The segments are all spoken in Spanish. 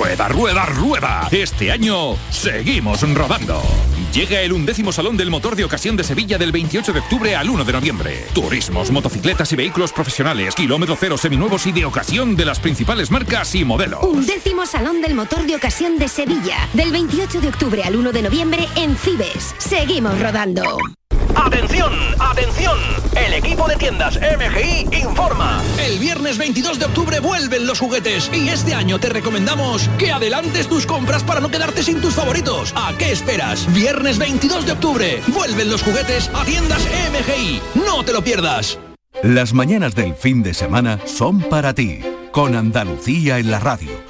Rueda, rueda, rueda. Este año seguimos rodando. Llega el undécimo Salón del Motor de Ocasión de Sevilla del 28 de octubre al 1 de noviembre. Turismos, motocicletas y vehículos profesionales, kilómetro cero seminuevos y de ocasión de las principales marcas y modelos. Undécimo Salón del Motor de Ocasión de Sevilla del 28 de octubre al 1 de noviembre en Fibes. Seguimos rodando. ¡Atención! ¡Atención! El equipo de tiendas MGI informa. El viernes 22 de octubre vuelven los juguetes y este año te recomendamos que adelantes tus compras para no quedarte sin tus favoritos. ¿A qué esperas? Viernes 22 de octubre vuelven los juguetes a tiendas MGI. No te lo pierdas. Las mañanas del fin de semana son para ti, con Andalucía en la radio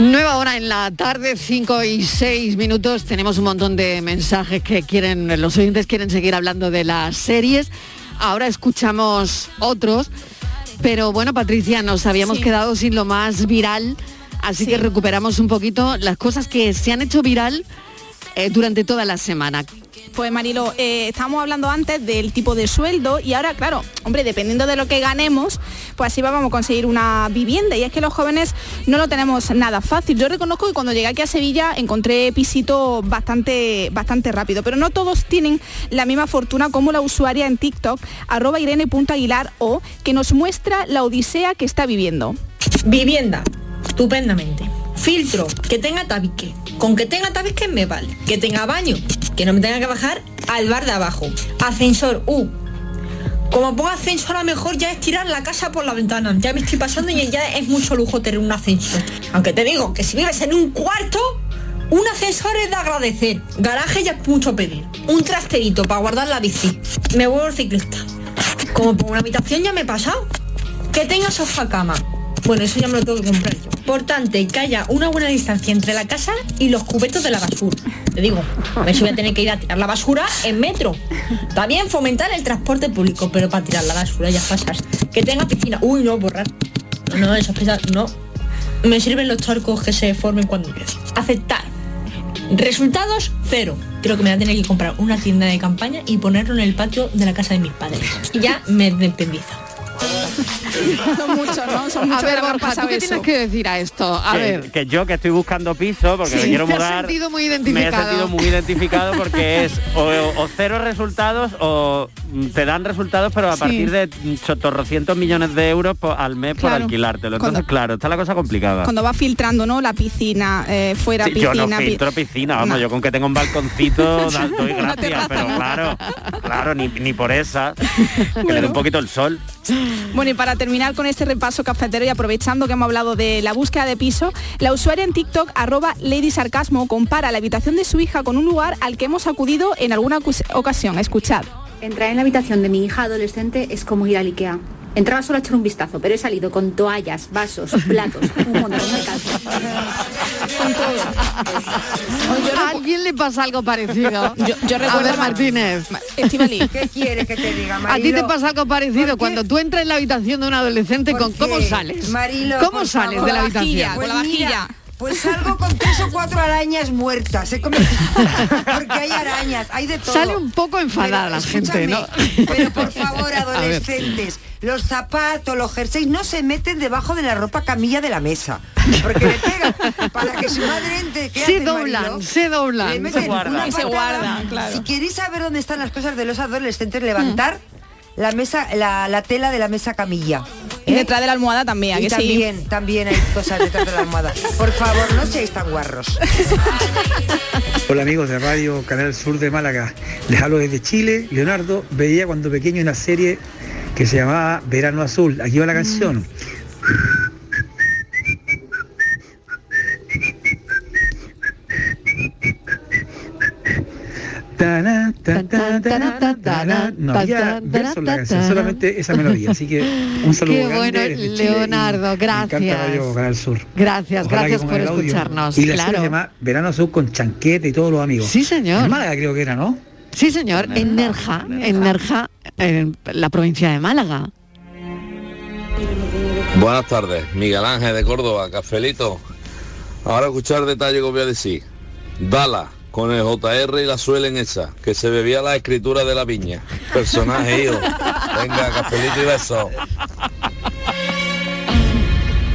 Nueva hora en la tarde, 5 y 6 minutos. Tenemos un montón de mensajes que quieren, los oyentes quieren seguir hablando de las series. Ahora escuchamos otros. Pero bueno, Patricia, nos habíamos quedado sin lo más viral, así que recuperamos un poquito las cosas que se han hecho viral eh, durante toda la semana. Pues Marilo, eh, estábamos hablando antes del tipo de sueldo y ahora, claro, hombre, dependiendo de lo que ganemos, pues así vamos a conseguir una vivienda. Y es que los jóvenes no lo tenemos nada fácil. Yo reconozco que cuando llegué aquí a Sevilla encontré pisito bastante, bastante rápido, pero no todos tienen la misma fortuna como la usuaria en TikTok, arroba irene.aguilar o, que nos muestra la odisea que está viviendo. Vivienda, estupendamente. Filtro, que tenga tabique. Con que tenga tabique me vale. Que tenga baño, que no me tenga que bajar al bar de abajo. Ascensor, uh. Como ponga ascensor a lo mejor ya es tirar la casa por la ventana. Ya me estoy pasando y ya es mucho lujo tener un ascensor. Aunque te digo que si vives en un cuarto, un ascensor es de agradecer. Garaje ya es mucho pedir. Un trasterito para guardar la bici. Me vuelvo ciclista. Como pongo una habitación ya me he pasado. Que tenga sofá cama. Bueno, eso ya me lo tengo que comprar yo. Importante que haya una buena distancia entre la casa y los cubetos de la basura. Te digo, a ver si voy a tener que ir a tirar la basura en metro. También fomentar el transporte público, pero para tirar la basura ya pasas. Que tenga piscina. Uy, no, borrar. No, eso es no. Me sirven los charcos que se formen cuando llueve. Aceptar. Resultados, cero. Creo que me voy a tener que comprar una tienda de campaña y ponerlo en el patio de la casa de mis padres. Y ya me independizo. Son muchos, ¿no? Son muchos a ver, Borja, ¿tú qué eso. tienes que decir a esto? A que, ver. que yo que estoy buscando piso porque me quiero mudar sentido muy me he identificado. sentido muy identificado porque es o, o cero resultados o mm, te dan resultados pero a Sí. partir de chotorrocientos millones de euros po- al mes por Claro. alquilártelo entonces Cuando- claro está la cosa complicada Cuando va filtrando, ¿no? La piscina, eh, fuera Sí, piscina. yo no filtro piscina, vamos, No. yo con que tenga un balconcito doy gracias, pero claro, claro, ni, ni por esa, que le dé un poquito el sol. Bueno, y para terminar con este repaso cafetero y aprovechando que hemos hablado de la búsqueda de piso, la usuaria en TikTok, arroba Lady Sarcasmo, compara la habitación de su hija con un lugar al que hemos acudido en alguna ocasión. Escuchad. Entrar en la habitación de mi hija adolescente es como ir al Ikea. Entraba solo a echar un vistazo, pero he salido con toallas, vasos, platos, un montón de calzas. ¿A alguien le pasa algo parecido? Yo, yo a recuerdo ver, Martínez. Estivali. ¿Qué quiere que te diga, ¿A ti Marilo? te pasa algo parecido cuando tú entras en la habitación de un adolescente ¿Por con cómo sales? Marilo, ¿Cómo sales favor. de la Con la habitación? vajilla, con la vajilla. Pues salgo con tres o cuatro arañas muertas, he cometido. Porque hay arañas, hay de todo. Sale un poco enfadada Pero, la gente, ¿no? escúchame, Pero por favor, adolescentes, los zapatos, los jerseys no se meten debajo de la ropa camilla de la mesa. Porque le pegan para que su madre entre. ¿qué Se hace, doblan, se doblan. Se guardan. Y se guardan, claro. Si queréis saber dónde están las cosas de los adolescentes, levantar la mesa, la, la tela de la mesa camilla. Y ¿eh? detrás de la almohada también, ¿a Y que sí? también, también hay cosas detrás de la almohada. Por favor, no seáis tan guarros. Hola amigos de Radio Canal Sur de Málaga. Les hablo desde Chile. Leonardo veía cuando pequeño una serie que se llamaba Verano Azul. Aquí va la canción. Tará, No versos en la canción, solamente esa melodía. Así que un saludo Qué grande bueno, desde Chile Leonardo, y Me encanta gracias. Radio Canal Sur. Gracias, Ojalá gracias por escucharnos. Y la claro. se llama Verano Azul con Chanquete y todos los amigos. Sí, señor. En Málaga creo que era, ¿no? Sí, señor, en Nerja, en Nerja, en la provincia de Málaga. Buenas tardes, Miguel Ángel de Córdoba, Cafelito. Ahora escuchar el detalle que os voy a decir. Dala, con el JR y la suelen esa, que se bebía la escritura de la viña. Personaje, hijo. Venga, cafelito y besos.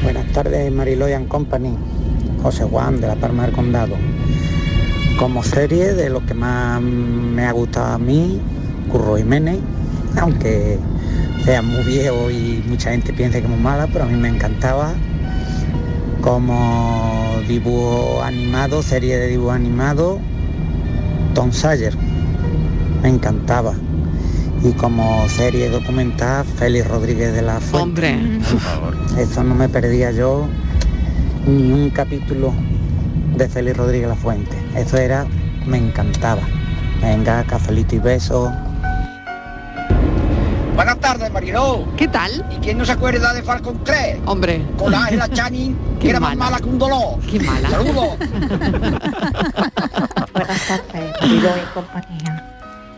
Buenas tardes, Mariloy and Company. José Juan, de La Palma del Condado. Como serie, de lo que más me ha gustado a mí, Curro Jiménez, aunque sea muy viejo y mucha gente piensa que es muy mala, pero a mí me encantaba. Como dibujo animado, serie de dibujo animado, Tom Sawyer, me encantaba. Y como serie documental, Félix Rodríguez de la Fuente. Hombre. Por favor. Eso no me perdía yo ni un capítulo de Félix Rodríguez La Fuente. Eso era, me encantaba. Venga, cafelito y besos. Buenas tardes, Mariló. ¿Qué tal? ¿Y quién no se acuerda de Falcon 3? Hombre. Con la Ángela Channing, Qué que era más mala. mala que un dolor. Qué mala. Saludos. Buenas tardes, Marilo y compañía.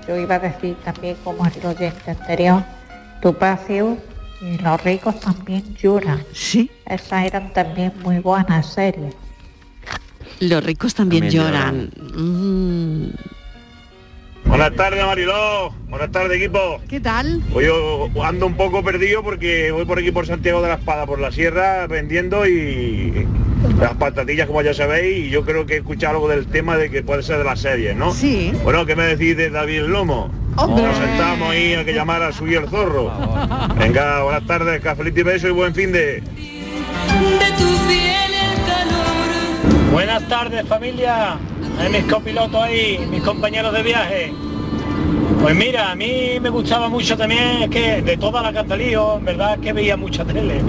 Yo iba a decir también como el oyente anterior, Tupacio y los ricos también lloran. Sí. Esas eran también muy buenas series. Los ricos también, También lloran. Mm, Buenas tardes, Mariló. Buenas tardes, equipo. ¿Qué tal? Hoy yo ando un poco perdido porque voy por aquí por Santiago de la Espada, por la sierra, vendiendo y las patatillas, como ya sabéis, y yo creo que he escuchado algo del tema de que puede ser de la serie, ¿no? Sí. Bueno, ¿qué me decís de David Lomo? Hombre. Nos sentamos ahí a que llamar a subir el zorro. Venga, buenas tardes, cafelito y beso y buen fin de... Buenas tardes familia, mis copilotos ahí, mis compañeros de viaje. Pues mira, a mí me gustaba mucho también, es que de toda la Cantalío, en verdad es que veía mucha tele.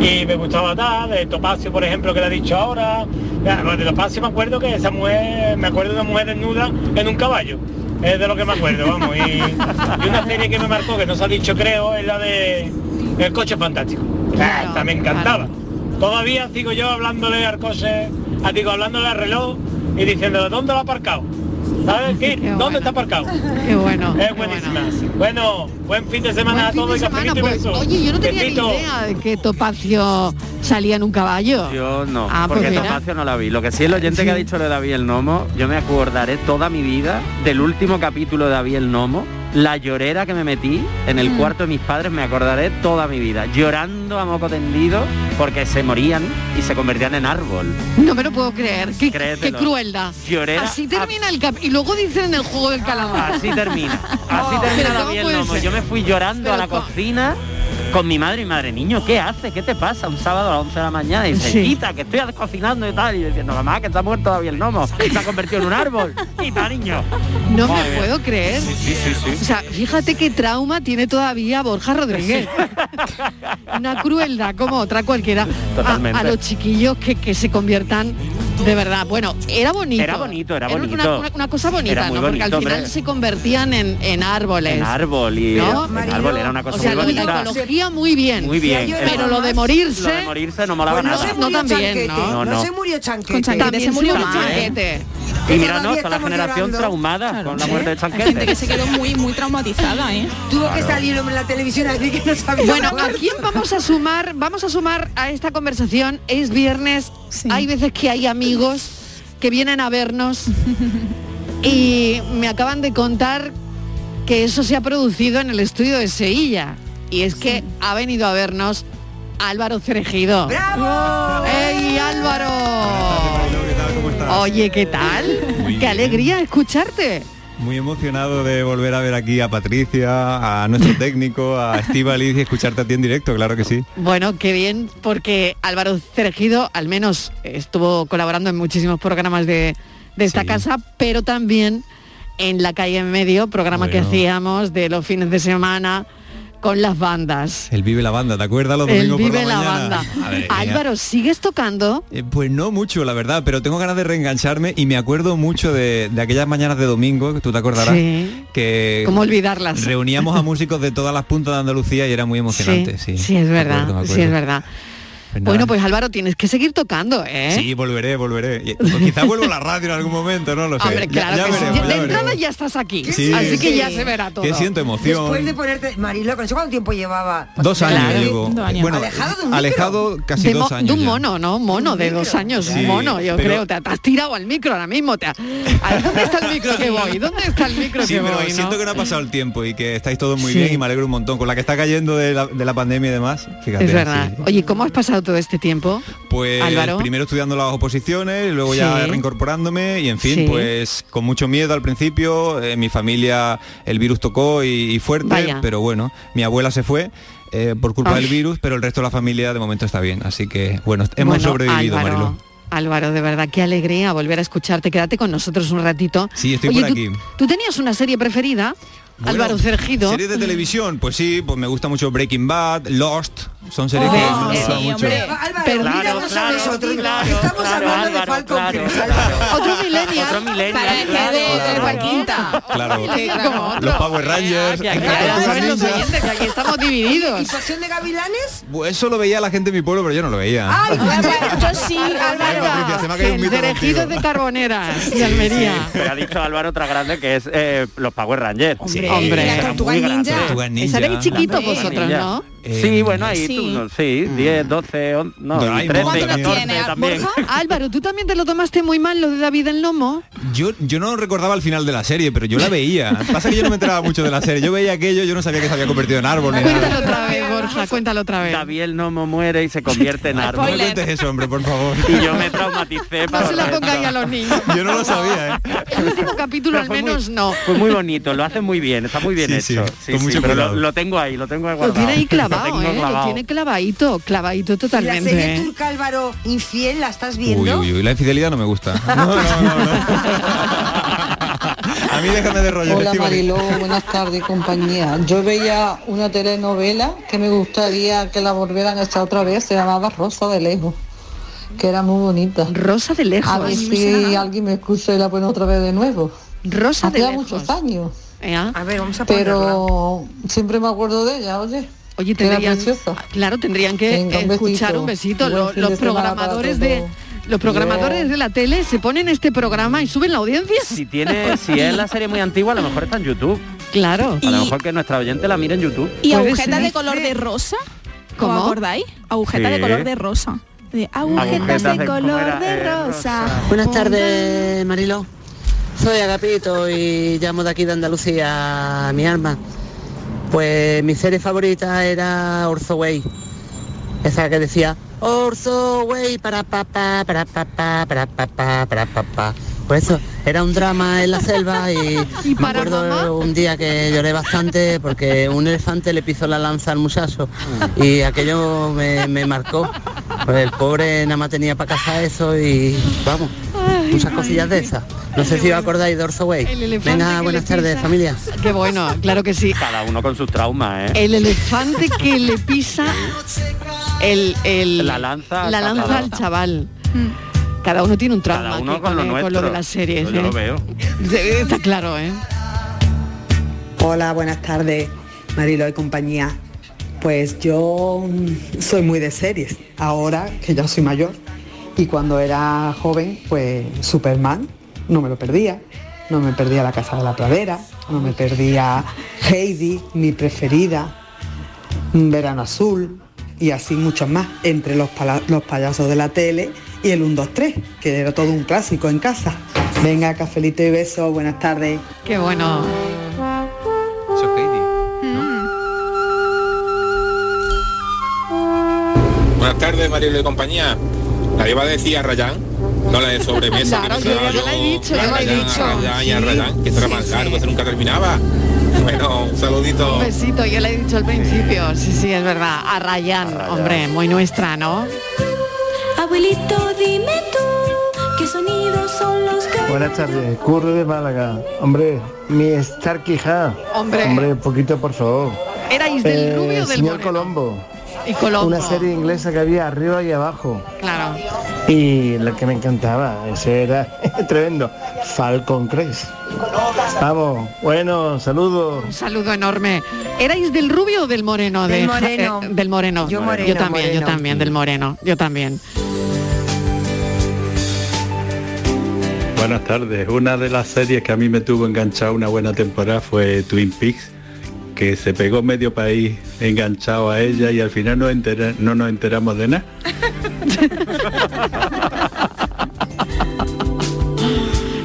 Y me gustaba tal, de Topacio por ejemplo que le he dicho ahora. De Topacio me acuerdo que esa mujer, me acuerdo de una mujer desnuda en un caballo. Es de lo que me acuerdo, vamos. Y, y una serie que me marcó, que no se ha dicho creo, es la de El coche fantástico. Ah, esta me encantaba. Todavía sigo yo hablándole al coche, digo, hablándole al reloj y diciéndole, ¿dónde lo ha aparcado? ¿Sabes qué? ¿Dónde está aparcado? Qué bueno. Es buenísima. Bueno, buen fin de semana a Buen todos de y semana, y pues, oye, yo no tenía Besito. ni idea de que Topacio salía en un caballo. Yo no, Ah, pues porque mira. Topacio no la vi. Lo que sí el oyente que ha dicho de David el Nomo, yo me acordaré toda mi vida del último capítulo de David el Nomo, la llorera que me metí en el Mm. cuarto de mis padres, me acordaré toda mi vida, llorando a moco tendido porque se morían y se convertían en árbol. No me lo puedo creer. Qué, qué crueldad. Llorera Así termina el cap y luego dicen el juego del calamar. Así termina. Así Oh, termina pero ¿cómo David el puede Nomo. ser? Yo me fui llorando Pero a la co- cocina con mi madre y madre, niño, ¿qué haces? ¿Qué te pasa? Un sábado a las 11 de la mañana y dice, Sí. quita, que estoy cocinando y tal. Y yo diciendo, mamá, que está muerto David el Nomo. Y se ha convertido en un árbol. Quita, niño. No me puedo creer. Sí, sí, sí, sí. O sea, fíjate qué trauma tiene todavía Borja Rodríguez. Una crueldad como otra cualquiera. A, a los chiquillos que, que se conviertan de verdad. Bueno, era bonito. Era bonito, era una- bonito. Una, una cosa bonita, Era muy ¿no? Porque al final hombre. se convertían en, en árboles. En árbol y ¿No? en árbol era una cosa o sea, muy la ecología muy bien. Muy bien. Pero lo de morirse. Lo de morirse no molaba Pues no nada. se murió también, Chanquete, ¿no? No, no no. se murió Chanquete. Con Chanquete También se murió murió Chanquete. Chanquete. Y mira, no, está la generación llorando. traumada con la Sí. muerte de Hay gente Chanquete. que se quedó muy, muy traumatizada, ¿eh? Tuvo que salir en la televisión a decir que no sabía Bueno. ¿a quién vamos a sumar? Vamos a sumar a esta conversación. Es viernes. Hay veces que hay amigos que vienen a vernos y me acaban de contar que eso se ha producido en el estudio de Sevilla. Y es que ha venido a vernos Álvaro Cerejido. ¡Bravo! ¡Ey, Álvaro! Oye, ¿qué tal? Muy ¡Qué alegría escucharte! Muy emocionado de volver a ver aquí a Patricia, a nuestro técnico, a Estivaliz y escucharte a ti en directo, claro que sí. Bueno, qué bien, porque Álvaro Cerejido al menos estuvo colaborando en muchísimos programas de, de esta casa, pero también en La Calle en Medio, programa que hacíamos de los fines de semana con las bandas. El Vive la Banda, ¿te acuerdas los domingos por Vive la la mañana? Banda. Álvaro, ¿sigues tocando? Eh, Pues no mucho, la verdad, pero tengo ganas de reengancharme y me acuerdo mucho de, de aquellas mañanas de domingo, que tú te acordarás, Sí. que ¿Cómo olvidarlas? reuníamos a músicos de todas las puntas de Andalucía y era muy emocionante. Sí, sí, es Me verdad, acuerdo, me sí, es verdad. Pues. Bueno, pues Álvaro, tienes que seguir tocando, ¿eh? Sí, volveré, volveré. O quizá vuelvo a la radio en algún momento, no lo sé. Hombre, claro ya que sí. De ya entrada ya estás aquí. Sí. Así que ya se verá todo. Que siento emoción. Después de ponerte, Marilo, ¿con eso cuánto tiempo llevaba? Dos años Claro. llevo. Bueno, Alejado de un alejado casi de, dos años. de un ya. mono, ¿no? Mono de dos años, Sí, un mono, yo pero- creo. Te, te has tirado al micro ahora mismo. Te ha- ¿Dónde está el micro que voy? ¿Dónde está el micro Sí, que pero voy? no? siento que no ha pasado el tiempo y que estáis todos muy Sí. bien y me alegro un montón. Con la que está cayendo de la, de la pandemia y demás. Fíjate, Es verdad. Oye, ¿cómo has pasado todo este tiempo? Pues Álvaro. primero estudiando las oposiciones, luego ya reincorporándome y en fin, Sí. pues con mucho miedo al principio, en mi familia el virus tocó y, y fuerte, Vaya. pero bueno, mi abuela se fue eh, por culpa Ay. del virus, pero el resto de la familia de momento está bien, así que bueno, hemos Bueno, sobrevivido, Álvaro, Marilo. Álvaro, de verdad, qué alegría volver a escucharte. Quédate con nosotros un ratito. Sí, estoy Oye, por ¿tú- aquí. ¿tú, tenías una serie preferida? Bueno, Álvaro Cergido. Series de televisión, pues sí, pues me gusta mucho Breaking Bad, Lost, son series Oh, que me sí, gustan mucho. hombre. Álvaro, Claro, a claro, nosotros. claro, Estamos claro, hablando de Falcon claro, Crest, claro. Álvaro. Otro millennial. Otro millennial, Para claro, de, Joaquinta. Claro. Los Power Rangers, aquí estamos divididos. ¿Y Pasión de Gavilanes? Eso lo veía la gente de mi pueblo, pero yo no lo veía. Ay, Yo sí, Álvaro. contigo. de Carboneras de Almería. Pero ha dicho Álvaro otra grande que es eh, los Power Rangers. Hombre. ¿Y la Era Tortuga Ninja? chiquitos Hombre. vosotros. ¿no? Eh, Sí, bueno, ahí sí. tú, no, sí, 10, 12, 11, no, Doraemon 13, ¿Cuánto lo 14 tiene, también. Borja? Álvaro, ¿tú también te lo tomaste muy mal lo de David el Lomo? Yo, yo no recordaba el final de la serie, pero yo la veía. Pasa que yo no me enteraba mucho de la serie. Yo veía aquello, yo no sabía que se había convertido en árbol ni Cuéntalo nada. otra vez, Borja, cuéntalo otra vez. David el Nomo muere y se convierte en No me árbol. cuentes eso, hombre, por favor. Y yo me traumaticé No se la pongáis a los niños. Yo no lo sabía, ¿eh? El último capítulo al muy- menos no. Fue muy bonito, lo hacen muy bien, está muy bien Sí, hecho. sí, con mucho pero lo, tengo ahí, lo tengo ahí Lo guardado. tiene ahí clavado, Lo tengo ¿eh? Lo clavado. tiene clavadito, clavadito ¿Y la totalmente. serie ¿eh? turca Álvaro infiel la estás Uy, viendo? uy, uy, la infidelidad no me gusta. No, no, no, no. A mí déjame de rollo. Hola. Mariló, buenas tardes compañía. Yo veía una telenovela que me gustaría que la volvieran a echar otra vez, se llamaba Rosa de Lejos, que era muy bonita. Rosa de lejos. A ver si alguien me escucha y la pone otra vez de nuevo. Rosa de Hacía lejos. muchos años, ¿Eh? A ver, vamos a ponerla. pero siempre me acuerdo de ella, oye. Oye, tendrían, preciosa. claro, tendrían que Venga, un escuchar besito. un besito. Los de programadores de los programadores de la tele se ponen este programa y suben la audiencia. Si tiene, si es la serie muy antigua, a lo mejor está en YouTube. Claro. A lo mejor que nuestra oyente la mire en YouTube. ¿Y agujeta de color de rosa? ¿Cómo? ¿Cómo acordáis? Agujeta de Sí. color de rosa. De agujetas Agujetas de de- ¿cómo color de Eh, rosa. Buenas tardes, Mariló. Soy Agapito y llamo de aquí de Andalucía, mi alma. Pues mi serie favorita era Orzo Way. Esa que decía Orzo Way para papá, para papá, para papá, para papá. Pues eso, era un drama en la selva y, ¿Y me acuerdo mamá? un día que lloré bastante porque un elefante le pisó la lanza al muchacho y aquello me, me marcó. Pues el pobre nada más tenía para casa eso y vamos, muchas cosillas de esas. No sé si os acordáis de Way. El elefante Venga, buenas tardes, familia. Qué bueno, claro que sí. Cada uno con sus traumas, ¿eh? El elefante que le pisa el, el- La lanza la al lanza al chaval. Cada uno tiene un trauma Cada uno aquí con lo eh, nuestro. de las series. Yo ¿eh? lo veo. Sí, Está claro, ¿eh? Hola, buenas tardes, Marilo y compañía. Pues yo soy muy de series, ahora que ya soy mayor. Y cuando era joven, pues Superman, no me lo perdía. No me perdía La Casa de la Pradera, no me perdía Heidi, mi preferida, mm, Verano Azul y así muchos más, entre los, pala- los payasos de la tele y el 1, 2, 3, que era todo un clásico en casa. Venga, cafelito y beso, buenas tardes. Qué bueno. Eso es Heidi. Buenas tardes, Marilo y compañía. La iba a decir a Rayán, no la de sobremesa. Claro, que yo pensaba ya la he dicho, ya la he Rayán, dicho. A Rayán y a Sí, Rayán, que será sí, más largo, sí. eso nunca terminaba. Bueno, un saludito. Un besito, yo le he dicho al principio. Sí, sí, es verdad. A Rayán, hombre, muy nuestra, ¿no? Abuelito, dime tú, ¿qué sonidos son los que... Buenas tardes, Curro de Málaga. Hombre, mi Star Quijá. Hombre. Hombre, poquito por favor. ¿Erais del Eh, rubio del señor moreno? Colombo. Y Colombo. Una serie inglesa que había arriba y abajo. Claro. Y lo que me encantaba, ese era tremendo, Falcon Crest. Vamos, bueno, saludos. Un saludo enorme. ¿Erais del rubio o del moreno? Del de- moreno. eh, del moreno. Yo moreno, Yo también, moreno. yo también, del moreno. Yo también. Buenas tardes. Una de las series que a mí me tuvo enganchado una buena temporada fue Twin Peaks, que se pegó medio país enganchado a ella y al final no, entera- no nos enteramos de nada.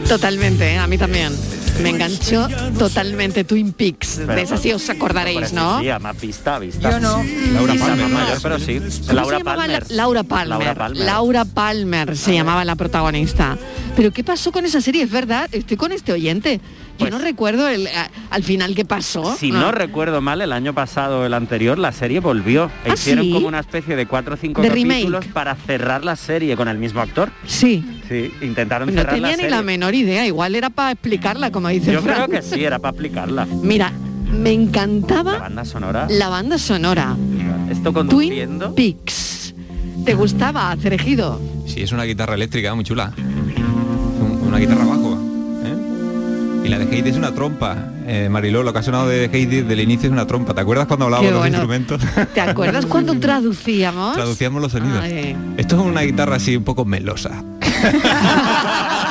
Totalmente, ¿eh? a mí también. Me enganchó totalmente Twin Peaks. De esa sí os acordaréis, ¿no? Sí, más vista, vista. Yo no. Laura. Palmer, No. mayor, pero sí. ¿Cómo Laura se llamaba Palmer. la- Laura Palmer. Laura Palmer. Laura Palmer se llamaba la protagonista. Pero ¿qué pasó con esa serie? Es verdad, estoy con este oyente. Yo no recuerdo el, a- al final qué pasó. Pues Si no recuerdo mal, el año pasado o el anterior, la serie volvió. E ¿Ah, hicieron sí? como una especie de cuatro o cinco De capítulos remake. para cerrar la serie con el mismo actor. Sí. Sí, intentaron No cerrar tenía la ni serie. la menor idea, igual era para explicarla, como dice Yo creo que sí, era para aplicarla. Mira, me encantaba La banda sonora. la banda sonora. Esto conduciendo. Twin Peaks. ¿Te gustaba, Cerejido? Sí, es una guitarra eléctrica muy chula. Un- Una guitarra bajo. Y la de Heidi es una trompa. Eh, Mariló, lo que ha sonado de Heidi del inicio es una trompa. ¿Te acuerdas cuando hablábamos de los instrumentos? ¿Te acuerdas cuando traducíamos? Traducíamos los sonidos. Ay. Esto es una guitarra así un poco melosa.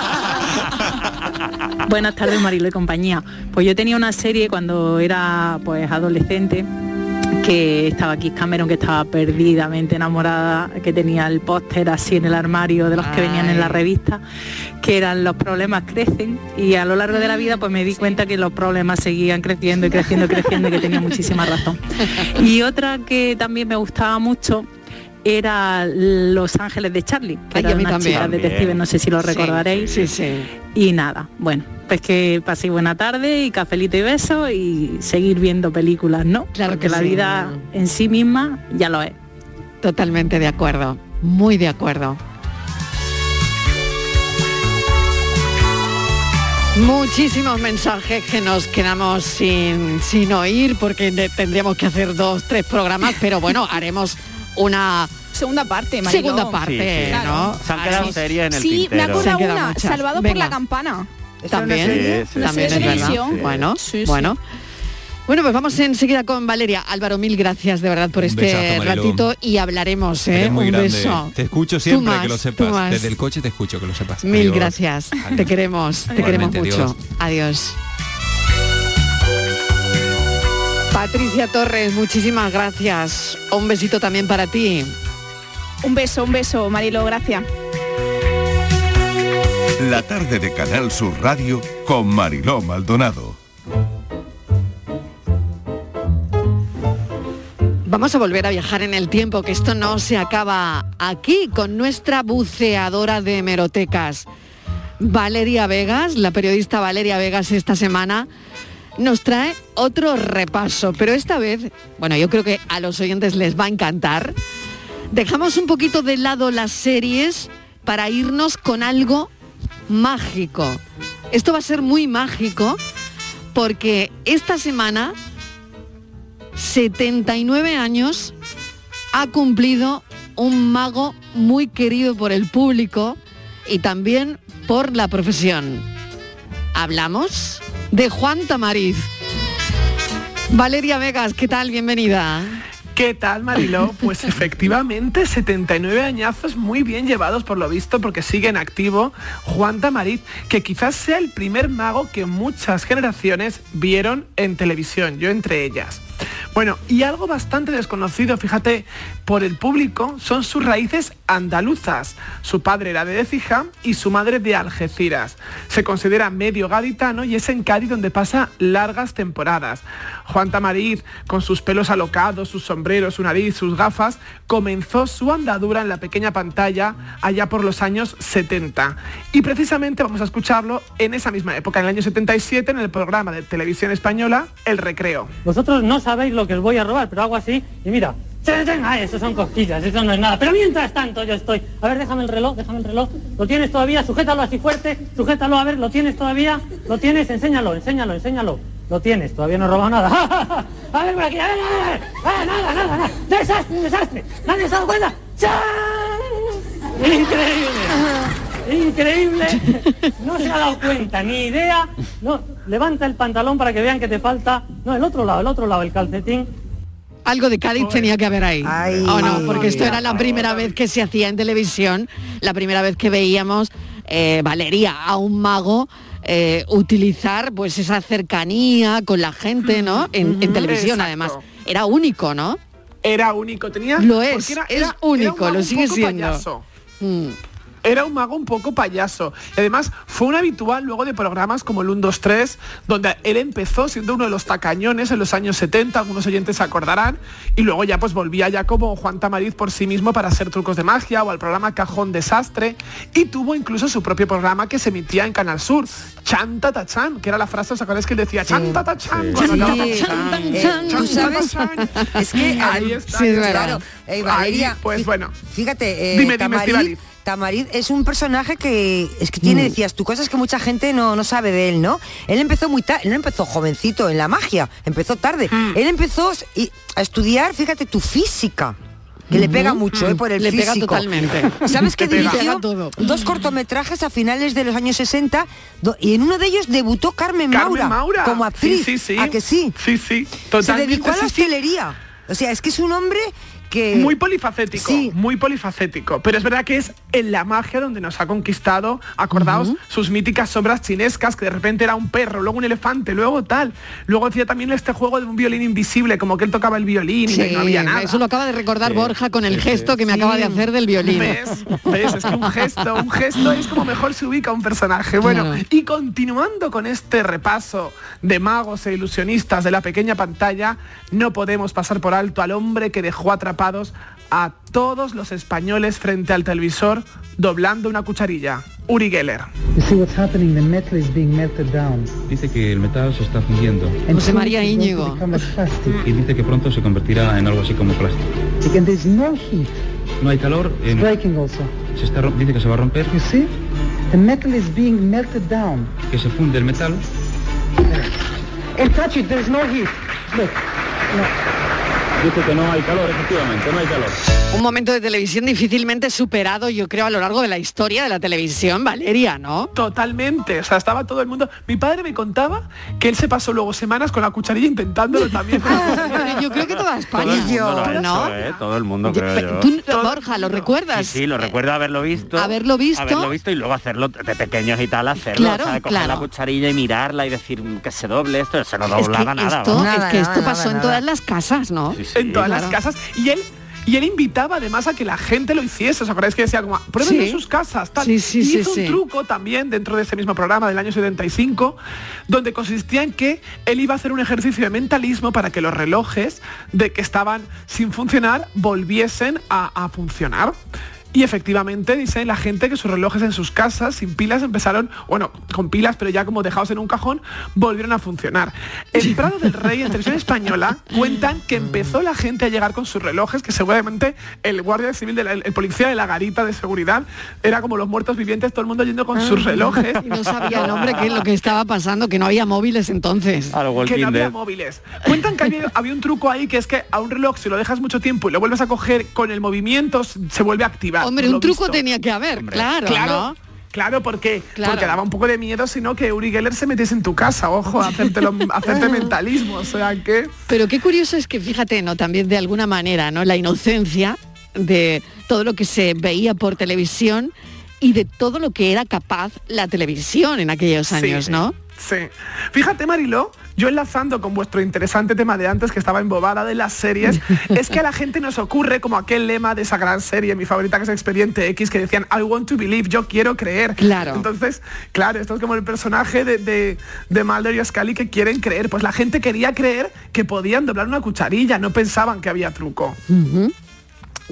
Buenas tardes Marilo y compañía. Pues yo tenía una serie cuando era pues adolescente que estaba Kiss Cameron, que estaba perdidamente enamorada, que tenía el póster así en el armario de los que venían en la revista, que eran los problemas crecen. Y a lo largo de la vida pues me di cuenta que los problemas seguían creciendo y creciendo y creciendo y que tenía muchísima razón. Y otra que también me gustaba mucho era Los Ángeles de Charlie, que Ay, a eran mí unas también. chicas detectives, no sé si lo recordaréis. sí, sí. Y nada, bueno, pues que paséis buena tarde y cafelito y beso y seguir viendo películas, ¿no? Claro Porque que la vida en sí misma ya lo es. Totalmente de acuerdo, muy de acuerdo. Muchísimos mensajes que nos quedamos sin, sin oír porque tendríamos que hacer dos, tres programas, pero bueno, haremos una segunda parte, Mariló. segunda parte, Sí, sí. ¿no? Se han quedado series en el Sí, me tintero. acuerdo han quedado una, muchas. Salvado por la campana. También, serie? Sí, sí, también es verdad. Bueno, Sí, sí. bueno. Bueno, pues vamos enseguida con Valeria. Álvaro, mil gracias de verdad por Un este besazo, ratito y hablaremos, ¿eh? Eres muy Un grande. beso. Te escucho Tú siempre más, que lo tú sepas. más. Desde el coche te escucho que lo sepas. Mil Adiós. gracias. Te queremos, te queremos mucho. Adiós. Patricia Torres, muchísimas gracias. Un besito también para ti. Un beso, un beso, Marilo, gracias. La tarde de Canal Sur Radio con Mariló Maldonado. Vamos a volver a viajar en el tiempo, que esto no se acaba aquí con nuestra buceadora de hemerotecas. Valeria Vegas, la periodista Valeria Vegas esta semana nos trae otro repaso, pero esta vez, bueno, yo creo que a los oyentes les va a encantar. Dejamos un poquito de lado las series para irnos con algo mágico. Esto va a ser muy mágico porque esta semana 79 años ha cumplido un mago muy querido por el público y también por la profesión. Hablamos de Juan Tamariz. Valeria Vegas, ¿qué tal? Bienvenida. ¿Qué tal, Mariló? Pues efectivamente, 79 añazos muy bien llevados por lo visto, porque sigue en activo Juan Tamariz, que quizás sea el primer mago que muchas generaciones vieron en televisión, yo entre ellas. Bueno, y algo bastante desconocido, fíjate, por el público son sus raíces andaluzas. Su padre era de Écija y su madre de Algeciras. Se considera medio gaditano y es en Cádiz donde pasa largas temporadas. Juan Tamariz, con sus pelos alocados, sus sombreros, su nariz, sus gafas, comenzó su andadura en la pequeña pantalla allá por los años 70. Y precisamente vamos a escucharlo en esa misma época, en el año 77, en el programa de televisión española El Recreo. Vosotros no sabéis lo que os voy a robar, pero hago así y mira. Ah, eso son cosquillas, eso no es nada. Pero mientras tanto yo estoy. A ver, déjame el reloj, déjame el reloj. ¿Lo tienes todavía? Sujétalo así fuerte, sujétalo, a ver, ¿lo tienes todavía? ¿Lo tienes? Enséñalo, enséñalo, enséñalo. lo tienes, todavía no he robado nada. a ver por aquí, a ver, a ver, a ver. Ah, nada, nada, nada. Desastre, desastre. Nadie se ha dado cuenta. Increíble. Increíble. No se ha dado cuenta, ni idea. No, levanta el pantalón para que vean que te falta. No, el otro lado, el otro lado, el calcetín. Algo de Cádiz tenía que haber ahí. Ay, ¿O no? Porque esto era la primera vez que se hacía en televisión, la primera vez que veíamos, eh, Valeria, a un mago eh, utilizar pues esa cercanía con la gente, ¿no? En, en televisión Exacto. además. Era único, ¿no? Era único, tenía... Lo es, era- es era- era único, un lo sigue siendo. Mm. Era un mago un poco payaso. Y además fue un habitual luego de programas como el 1, 2, 3, donde él empezó siendo uno de los tacañones en los años 70, algunos oyentes se acordarán, y luego ya pues volvía ya como Juan Tamariz por sí mismo para hacer trucos de magia o al programa Cajón Desastre, y tuvo incluso su propio programa que se emitía en Canal Sur, Chanta Tachan, que era la frase, ¿os acordáis que él decía Chanta Tachan? Eh. Es que Ahí adem- está, Sí, verdad. Eh, Valeria, Ahí, pues bueno. Fíjate, eh, Dime, dime, Tamariz. Tamariz es un personaje que es que tiene, decías tú, cosas que mucha gente no, no sabe de él, ¿no? Él empezó muy tarde, no empezó jovencito en la magia, empezó tarde. Él empezó a estudiar, fíjate, tu física. Que le pega Ujú. mucho, ¿eh? Por el Le pega físico. totalmente. ¿Sabes que pega. dirigió Pega todo. dos cortometrajes a finales de los años 60 do- y en uno de ellos debutó Carmen, Carmen Maura, Maura. como actriz. Sí, sí, sí. ¿A que sí? Sí, sí, Se totalmente, dedicó a la hostelería. O sea, es que es un hombre que... Muy polifacético, muy polifacético. Pero es verdad que es en la magia donde nos ha conquistado, acordaos, sus míticas sombras chinescas, que de repente era un perro, luego un elefante, luego tal. Luego hacía también este juego de un violín invisible, como que él tocaba el violín y no había nada. Eso lo acaba de recordar Borja con el gesto que me acaba de hacer del violín. ¿Ves? ¿Ves? Es que un gesto, un gesto es como mejor se ubica un personaje. Bueno, Claro. y continuando con este repaso de magos e ilusionistas de la pequeña pantalla, no podemos pasar por alto al hombre que dejó atrapados a todos los españoles frente al televisor doblando una cucharilla. Uri Geller. You see what's happening, the metal is being melted down. Dice que el metal se está fundiendo José María Íñigo. y dice que pronto se convertirá en algo así como plástico. No hay calor, It's en- breaking also. se está, dice que se va a romper, You see? The metal is being melted down. que se funde el metal. And touch it, there's no heat. Look. No. Dice que no hay calor, efectivamente, no hay calor. Un momento de televisión difícilmente superado, yo creo, a lo largo de la historia de la televisión, Valeria, ¿no? Totalmente, o sea, estaba todo el mundo. Mi padre me contaba que él se pasó luego semanas con la cucharilla intentándolo también. Yo creo que toda España. Todo el mundo lo ha ¿no? hecho, ¿eh? Todo el mundo, creo yo. Tú, Borja, ¿lo recuerdas? Sí, sí, lo recuerdo haberlo visto. Haberlo visto. Haberlo visto y luego hacerlo de pequeños y tal, hacerlo. Claro, ¿sabes? Coger claro. la cucharilla y mirarla y decir mm, que se doble esto, se no Es que doblaba nada. esto, es que esto pasó en todas las casas, ¿no? En todas Claro. las casas. Y él y él invitaba además a que la gente lo hiciese. ¿Os acordáis que decía como, prueben en sus casas? Tal. Sí, sí, y hizo un truco también dentro de ese mismo programa del año 75, donde consistía en que él iba a hacer un ejercicio de mentalismo para que los relojes de que estaban sin funcionar volviesen a, a funcionar. Y efectivamente dice la gente que sus relojes en sus casas sin pilas empezaron, bueno, con pilas, pero ya como dejados en un cajón, volvieron a funcionar. En Prado del Rey, en televisión española, cuentan que empezó la gente a llegar con sus relojes, que seguramente el guardia civil, de la- el, policía de la garita de seguridad, era como los muertos vivientes, todo el mundo yendo con sus relojes. Y no sabía el hombre qué es lo que estaba pasando, que no había móviles entonces. que no había móviles. Cuentan que había, había un truco ahí que es que a un reloj si lo dejas mucho tiempo y lo vuelves a coger con el movimiento se vuelve a activar. Hombre, un truco visto. tenía que haber, claro, claro. ¿no? Claro, porque, Claro. porque daba un poco de miedo, sino que Uri Geller se metiese en tu casa, ojo, a hacerte mentalismo, o sea que... Pero qué curioso es que, fíjate, ¿no? También de alguna manera, ¿no? La inocencia de todo lo que se veía por televisión y de todo lo que era capaz la televisión en aquellos años, Sí, ¿no? Sí. Fíjate, Mariló, yo enlazando con vuestro interesante tema de antes, que estaba embobada de las series, es que a la gente nos ocurre como aquel lema de esa gran serie, mi favorita que es Expediente X, que decían, I want to believe, yo quiero creer. Claro. Entonces, claro, esto es como el personaje de, de, de Mulder y Scully que quieren creer. Pues la gente quería creer que podían doblar una cucharilla, no pensaban que había truco.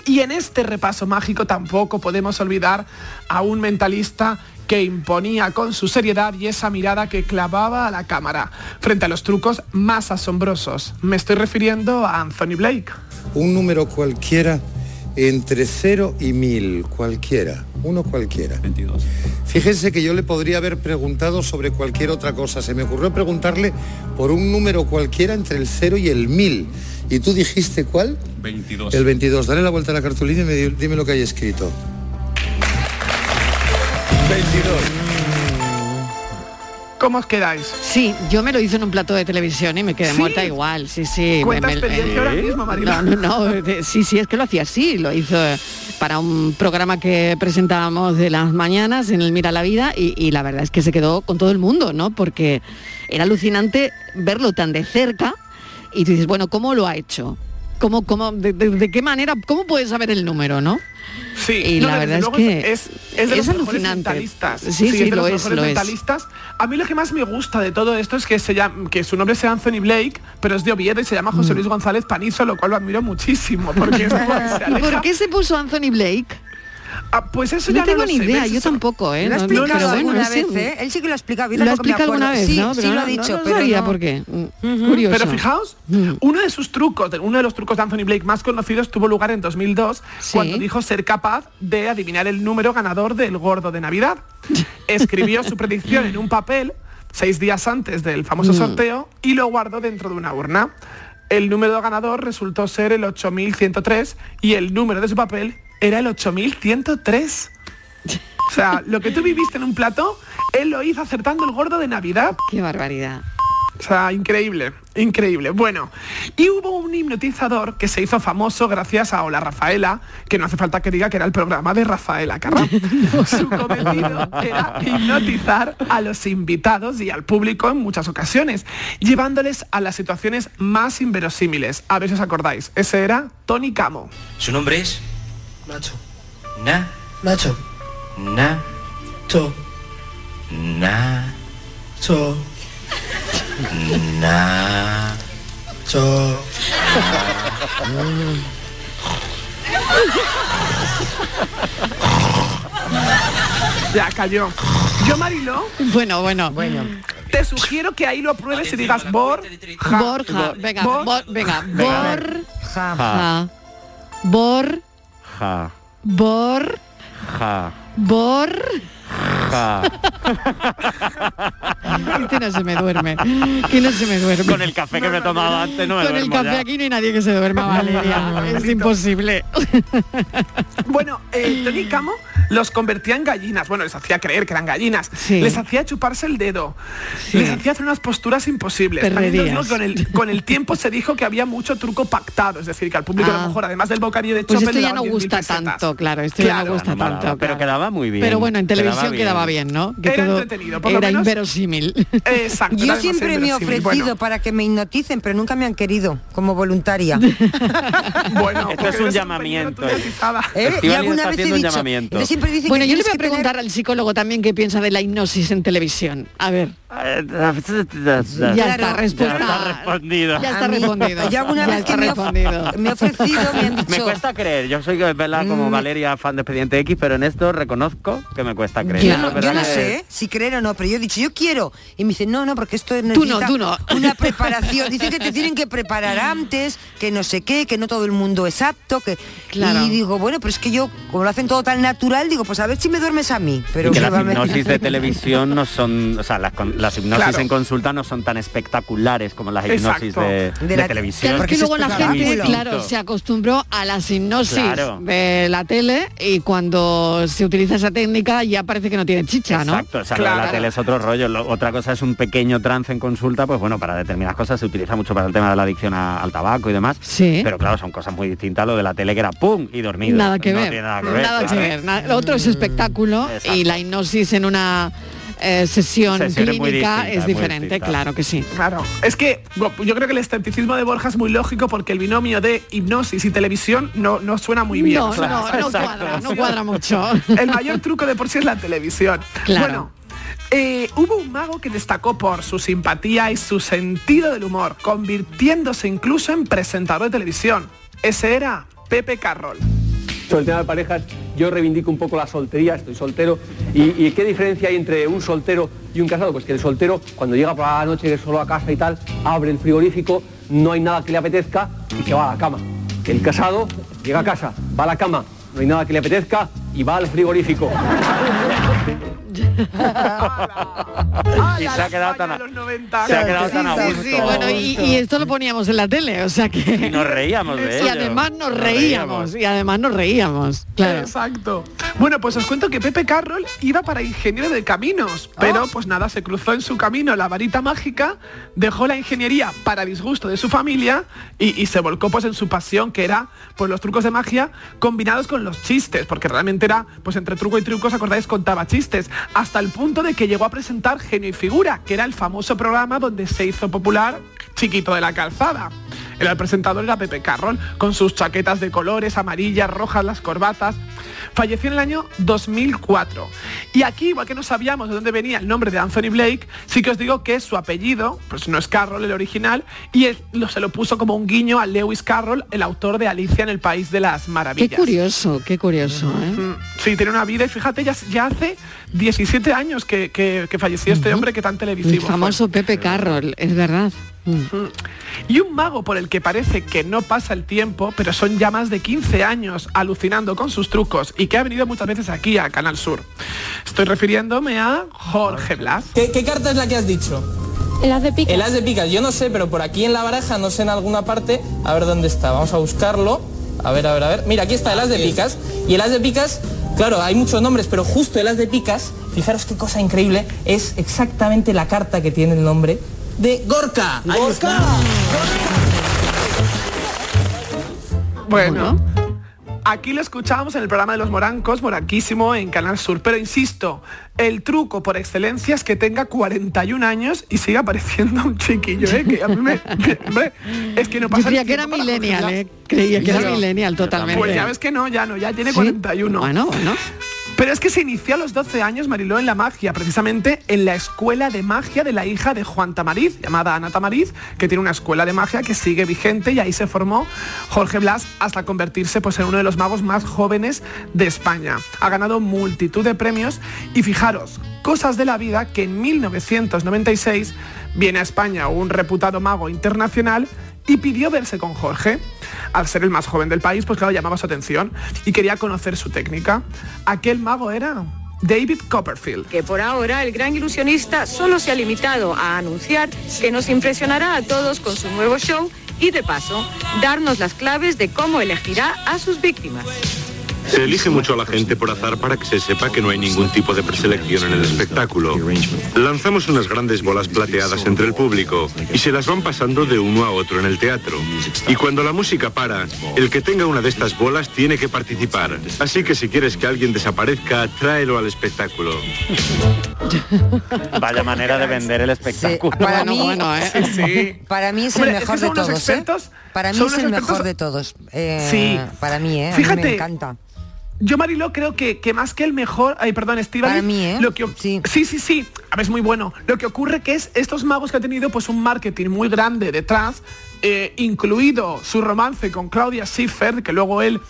Y en este repaso mágico tampoco podemos olvidar a un mentalista que imponía con su seriedad y esa mirada que clavaba a la cámara frente a los trucos más asombrosos. Me estoy refiriendo a Anthony Blake. Un número cualquiera entre 0 y 1000, cualquiera, uno cualquiera. 22. Fíjense que yo le podría haber preguntado sobre cualquier otra cosa. Se me ocurrió preguntarle por un número cualquiera entre el 0 y el 1000. ¿Y tú dijiste cuál? 22. El 22. Dale la vuelta a la cartulina y me di- dime lo que hay escrito. 22. ¿Cómo os quedáis? Sí, yo me lo hice en un plato de televisión y me quedé ¿Sí? muerta igual, sí, sí. Cuenta me- me- experiencia ahora mismo, Marilo. No, no, no, de- sí, sí, es que lo hacía así, lo hizo para un programa que presentábamos de las mañanas en el Mira la Vida y, y la verdad es que se quedó con todo el mundo, ¿no? Porque era alucinante verlo tan de cerca y tú dices, bueno, ¿cómo lo ha hecho? ¿Cómo, cómo, de, de- de qué manera, cómo puedes saber el número, no? Sí, y no, la verdad es que es, es de es los mejores mentalistas. Sí, sí, es de lo los es, mejores lo es. mentalistas. A mí lo que más me gusta de todo esto es que se llama, que su nombre sea Anthony Blake, pero es de Oviedo y se llama Mm. José Luis González Panizo, lo cual lo admiro muchísimo, porque es como que se ¿Y aleja- por qué se puso Anthony Blake? Ah, pues eso no ya tengo lo ni sé, idea, yo tampoco, ¿eh? Lo ha No- no, explicado pero alguna no vez, ¿eh? Él sí que lo ha explicado. Lo ha explicado alguna vez, sí, ¿no? Sí, lo ha no- dicho, no pero sabía no- por qué. Ujú. Curioso. Pero fijaos, uno de sus trucos, uno de los trucos de Anthony Blake más conocidos tuvo lugar en 2002, cuando dijo ser capaz de adivinar el número ganador del gordo de Navidad. Escribió su predicción en un papel seis días antes del famoso Mm. sorteo y lo guardó dentro de una urna. El número ganador resultó ser el 8103 y el número de su papel era el 8103. O sea, lo que tú viviste en un plato, él lo hizo acertando el gordo de Navidad. Qué barbaridad. O sea, increíble, increíble. Bueno, y hubo un hipnotizador que se hizo famoso gracias a Hola Rafaela, que no hace falta que diga que era el programa de Rafaela Carrá. Su cometido era hipnotizar a los invitados y al público en muchas ocasiones, llevándoles a las situaciones más inverosímiles. A ver si os acordáis. Ese era Tony Camo. Su nombre es Nacho. Na Nacho. Na Cho. Na Cho. Na Cho. Ya cayó. Yo, Marilo, Bueno, bueno. Bueno. te sugiero que ahí lo pruebes y digas Bor. Borja, venga, Bor- Bor- venga, Venga, Borja. Ja. Ja. Bor, Ja. Bor. Ja. Este no se me duerme. Que no se me duerme. Con el café que me he tomado antes no me Con el café ya. aquí no hay nadie que se duerma, Valeria. Es imposible. Bueno, eh, Tony Camo los convertía en gallinas. Bueno, les hacía creer que eran gallinas. Sí. Les hacía chuparse el dedo. Les hacía hacer unas posturas imposibles. Con el, con el tiempo se dijo que había mucho truco pactado. Es decir, que al público a Ah. lo mejor, además del bocadillo de Pues chope, esto ya no 10.000 gusta tanto, claro, esto ya Claro. no gusta Molaba, tanto. pero claro. quedaba muy bien. Pero bueno, en Quedaba televisión quedaba bien, ¿no? Que Era todo entretenido, por lo era menos. inverosímil. Exacto. Yo siempre me he ofrecido Bueno, para que me hipnoticen, pero nunca me han querido como voluntaria. bueno, Esto es un llamamiento. ¿Eh? Y alguna vez he dicho, llamamiento. entonces siempre dicen Bueno, que yo le voy a que tener- preguntar al psicólogo también qué piensa de la hipnosis en televisión. A ver, Ya ya está, Ya respuesta. está respondido. Ya está respondido. Yo alguna Ya vez está que me respondido. me he ofrecido, me han Me dicho... cuesta creer, yo soy es verdad como Mm. Valeria fan de Expediente X, pero en esto reconozco que me cuesta creer. Yo no, yo sé si creer o no, pero yo he dicho, yo quiero. Y me dicen, no, no, porque esto Tú necesita no, tú no. una preparación. Dicen que te tienen que preparar antes, que no sé qué, que no todo el mundo es apto. Que... Claro. Y digo, bueno, pero es que yo, como lo hacen todo tan natural, digo, pues a ver si me duermes a mí. Pero y que ¿qué las hipnosis de televisión no son, o sea, las, con- las hipnosis Claro. en consulta no son tan espectaculares como las hipnosis de, De de la- televisión. Claro, es que Porque luego la gente, claro, se acostumbró a las hipnosis Claro. de la tele y cuando se utiliza esa técnica ya parece que no tiene chicha, ¿no? Exacto, o sea, lo de Claro. la tele es otro rollo. Lo- otra cosa es un pequeño trance en consulta, pues bueno, para determinadas cosas se utiliza mucho para el tema de la adicción a- al tabaco y demás. Sí. Pero claro, son cosas muy distintas. Lo de la tele que era pum y dormido. Nada que No ver. tiene nada que ver. Nada que ver. Lo otro es espectáculo Exacto. y la hipnosis en una eh, sesión Sesión es muy clínica distinta, es diferente, claro que sí. Claro, es que bueno, yo creo que el escepticismo de Borja es muy lógico porque el binomio de hipnosis y televisión no, no suena muy bien. No, no, no cuadra, no cuadra mucho. El mayor truco de por sí es la televisión. Claro. Bueno, eh, hubo un mago que destacó por su simpatía y su sentido del humor, convirtiéndose incluso en presentador de televisión. Ese era Pepe Carroll. Sobre el tema de parejas, yo reivindico un poco la soltería, estoy soltero. ¿Y, y qué diferencia hay entre un soltero y un casado? Pues que el soltero, cuando llega por la noche solo a casa y tal, abre el frigorífico, no hay nada que le apetezca y se va a la cama. El casado llega a casa, va a la cama, no hay nada que le apetezca y va al frigorífico. Y se ha quedado tan a, se ha quedado tan a Sí, gusto. sí, bueno, y, y esto lo poníamos en la tele, o sea que... Y nos reíamos de Y además nos Nos reíamos, y además nos reíamos, claro. Exacto. Bueno, pues os cuento que Pepe Carroll iba para ingeniero de caminos, pero Oh. pues nada, se cruzó en su camino la varita mágica, dejó la ingeniería para disgusto de su familia y, y se volcó pues en su pasión que era pues los trucos de magia combinados con los chistes, porque realmente era pues entre truco y truco, os acordáis, contaba chistes, hasta el punto de que llegó a presentar Genio y Figura, que era el famoso programa donde se hizo popular Chiquito de la Calzada. El presentador era Pepe Carroll, con sus chaquetas de colores, amarillas, rojas, las corbatas. Falleció en el año 2004. Y aquí, igual que no sabíamos de dónde venía el nombre de Anthony Blake, sí que os digo que su apellido, pues no es Carroll el original, y lo, se lo puso como un guiño a Lewis Carroll, el autor de Alicia en el País de las Qué Maravillas. curioso, qué curioso, ¿eh? Sí, tiene una vida y fíjate, ya, ya hace 17 años que, que- que falleció este hombre que tan El televisivo. fue. famoso Pepe Carroll, es verdad. Mm. Y un mago por el que parece que no pasa el tiempo, pero son ya más de 15 años alucinando con sus trucos y que ha venido muchas veces aquí a Canal Sur. Estoy refiriéndome a Jorge Blas. ¿Qué, qué carta es la que has dicho? El as de picas. El as de picas, yo no sé, pero por aquí en la baraja, no sé en alguna parte, a ver dónde está, vamos a buscarlo. A ver, a ver, a ver. Mira, aquí está el as de picas. Y el as de picas, claro, hay muchos nombres, pero justo el as de picas, fijaros qué cosa increíble, es exactamente la carta que tiene el nombre de Gorka. Ahí está. Bueno, aquí lo escuchábamos en el programa de los morancos, moranquísimo en Canal Sur. Pero insisto, el truco por excelencia es que tenga 41 años y siga pareciendo un chiquillo, ¿eh? Que a mí me... que, hombre, es que no Yo pasa creía que era millennial, ¿eh? Creía que era millennial totalmente. Pues ya ves que no, ya no, ya tiene ¿Sí? 41. Bueno, bueno. Pero es que se inició a los 12 años Mariló en la magia, precisamente en la escuela de magia de la hija de Juan Tamariz, llamada Ana Tamariz, que tiene una escuela de magia que sigue vigente y ahí se formó Jorge Blas hasta convertirse pues, en uno de los magos más jóvenes de España. Ha ganado multitud de premios y fijaros, cosas de la vida que en 1996 viene a España un reputado mago internacional y pidió verse con Jorge. Al ser el más joven del país, pues claro, llamaba su atención y quería conocer su técnica. Aquel mago era David Copperfield. que por ahora el gran ilusionista solo se ha limitado a anunciar que nos impresionará a todos con su nuevo show y de paso darnos las claves de cómo elegirá a sus víctimas. Se elige mucho a la gente por azar para que se sepa que no hay ningún tipo de preselección en el espectáculo. Lanzamos unas grandes bolas plateadas entre el público y se las van pasando de uno a otro en el teatro. Y cuando la música para, el que tenga una de estas bolas tiene que participar. Así que si quieres que alguien desaparezca, tráelo al espectáculo. Vaya manera de vender el espectáculo. Para mí, ¿eh? para mí es Hombre, el es que mejor de todos. ¿eh? expertos- Para mí es el expertos- mejor de todos. Eh, Sí. Para mí, ¿eh? A mí Fíjate, me encanta. Yo, Marilo, creo que, que más que el mejor, ay, perdón, mí, ¿eh? Lo que, sí. sí, sí, sí. A ver, es muy bueno. Lo que ocurre que es estos magos que ha tenido pues un marketing muy grande detrás, eh, incluido su romance con Claudia Schiffer, que luego él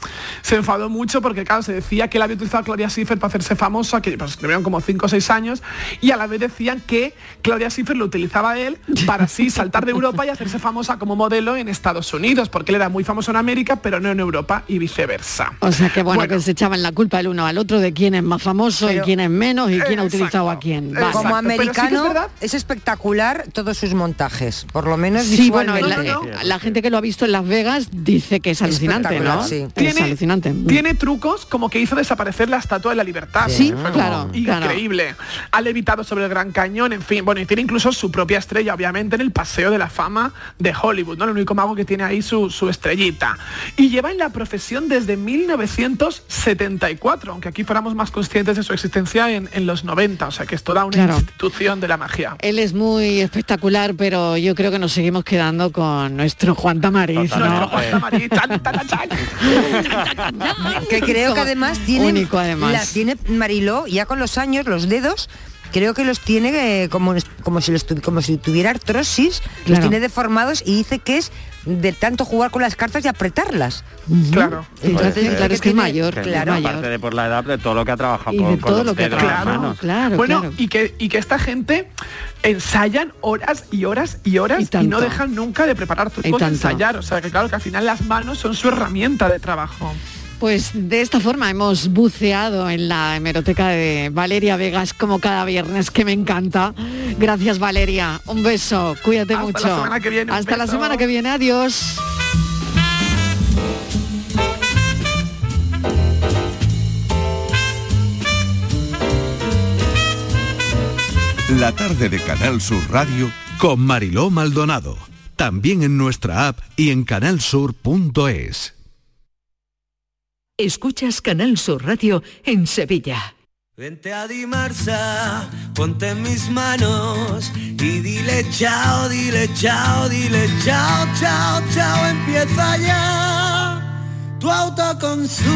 se enfadó mucho porque, claro, se decía que él había utilizado a Claudia Schiffer para hacerse famosa, que pues, le vieron como 5 o 6 años, y a la vez decían que Claudia Schiffer lo utilizaba él para así saltar de Europa y hacerse famosa como modelo en Estados Unidos, porque él era muy famoso en América, pero no en Europa y viceversa. O sea que bueno, que se echaban la culpa el uno al otro de quién es más famoso y quién es menos y quién ha utilizado a quién. Vale. Como americano verdad- es, espectacular todos sus montajes, por lo menos Sí, bueno, la, la gente que lo ha visto en Las Vegas dice que es alucinante, ¿no? Sí. Es Tiene- alucinante. Tiene trucos como que hizo desaparecer la estatua de la libertad. Sí, Fue como claro, Increíble. Ha levitado sobre el Gran Cañón, en fin. Bueno, y tiene incluso su propia estrella, obviamente, en el Paseo de la Fama de Hollywood, ¿no? El único mago que tiene ahí su, su estrellita. Y lleva en la profesión desde 1974, aunque aquí fuéramos más conscientes de su existencia en, en los 90. O sea, que es toda una Claro. institución de la magia. Él es muy espectacular, pero yo creo que nos seguimos quedando con nuestro Juan Tamariz, ¿no? que creo que además tiene Único, además. las tiene Mariló ya con los años los dedos creo que los tiene eh, como como si los como si tuviera artrosis los Claro. tiene deformados y dice que es de tanto jugar con las cartas y apretarlas claro entonces claro, es que es mayor, claro Aparte de por la edad, de todo lo que ha trabajado Y con, de con todo los lo que dedos, manos. claro, bueno, claro. Y, que, y que esta gente ensayan horas y horas y horas y, no dejan nunca de preparar Y trucos de ensayar. O sea que claro que al final las manos son su herramienta de trabajo. Pues de esta forma hemos buceado en la hemeroteca de Valeria Vegas como cada viernes, que me encanta. Gracias Valeria, un beso, cuídate Hasta mucho. la semana que viene, Hasta la semana que viene, adiós. La tarde de Canal Sur Radio con Mariló Maldonado. También en nuestra app y en canalsur.es. Escuchas Canal Sur Radio en Sevilla. Vente a Dimarsa, ponte en mis manos y dile chao, dile chao, dile chao, chao, chao, empieza ya. Tu autoconsumo,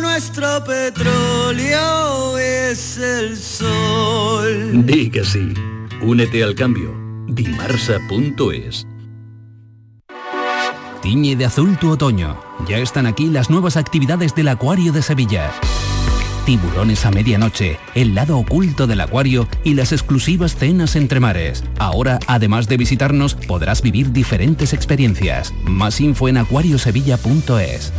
nuestro petróleo es el sol. Di que sí. Únete al cambio. Dimarsa.es Tiñe de azul tu otoño. Ya están aquí las nuevas actividades del Acuario de Sevilla. Tiburones a medianoche, el lado oculto del acuario y las exclusivas cenas entre mares. Ahora, además de visitarnos, podrás vivir diferentes experiencias. Más info en acuariosevilla.es.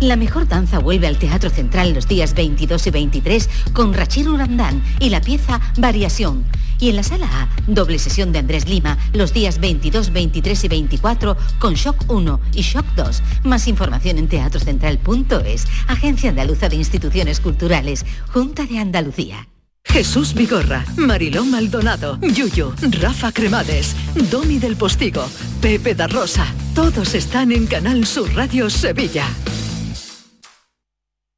La mejor danza vuelve al Teatro Central los días 22 y 23 con Rachir Urandán y la pieza Variación. Y en la sala A, doble sesión de Andrés Lima los días 22, 23 y 24 con Shock 1 y Shock 2. Más información en teatrocentral.es, Agencia Andaluza de Instituciones Culturales, Junta de Andalucía. Jesús Vigorra, Mariló Maldonado, Yuyu, Rafa Cremades, Domi del Postigo, Pepe da Rosa. Todos están en Canal Sur Radio Sevilla.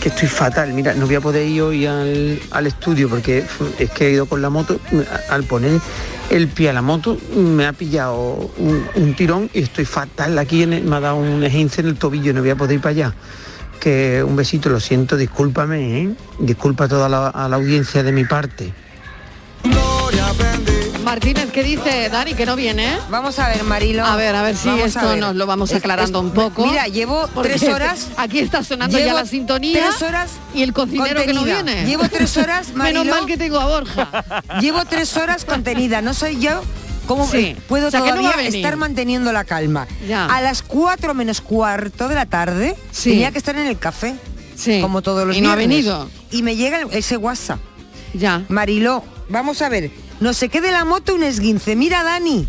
que estoy fatal. Mira, no voy a poder ir hoy al, al estudio porque es que he ido con la moto. Al poner el pie a la moto me ha pillado un, tirón y estoy fatal. Aquí en me ha dado un esguince en el tobillo no voy a poder ir para allá. Que un besito, lo siento, discúlpame, ¿eh? Disculpa a toda a la audiencia de mi parte. Martínez, ¿qué dice Dani? Que no viene, ¿eh? Vamos a ver, Marilo. A ver, a ver si Vamos esto nos lo vamos aclarando es- un poco. Mira, llevo tres horas. Aquí está sonando ya la sintonía. tres horas y el cocinero que no viene. Llevo tres horas, Menos mal que tengo a Borja. Llevo tres horas contenida. No soy yo. ¿Cómo Sí. puedo O sea, que no va todavía estar manteniendo la calma? Ya. A las cuatro menos cuarto de la tarde Sí. tenía que estar en el café. Sí. Como todos los Y no ha venido. Y me llega ese WhatsApp. Ya. Mariló, vamos a ver. No se quede la moto un esguince. Mira, Dani.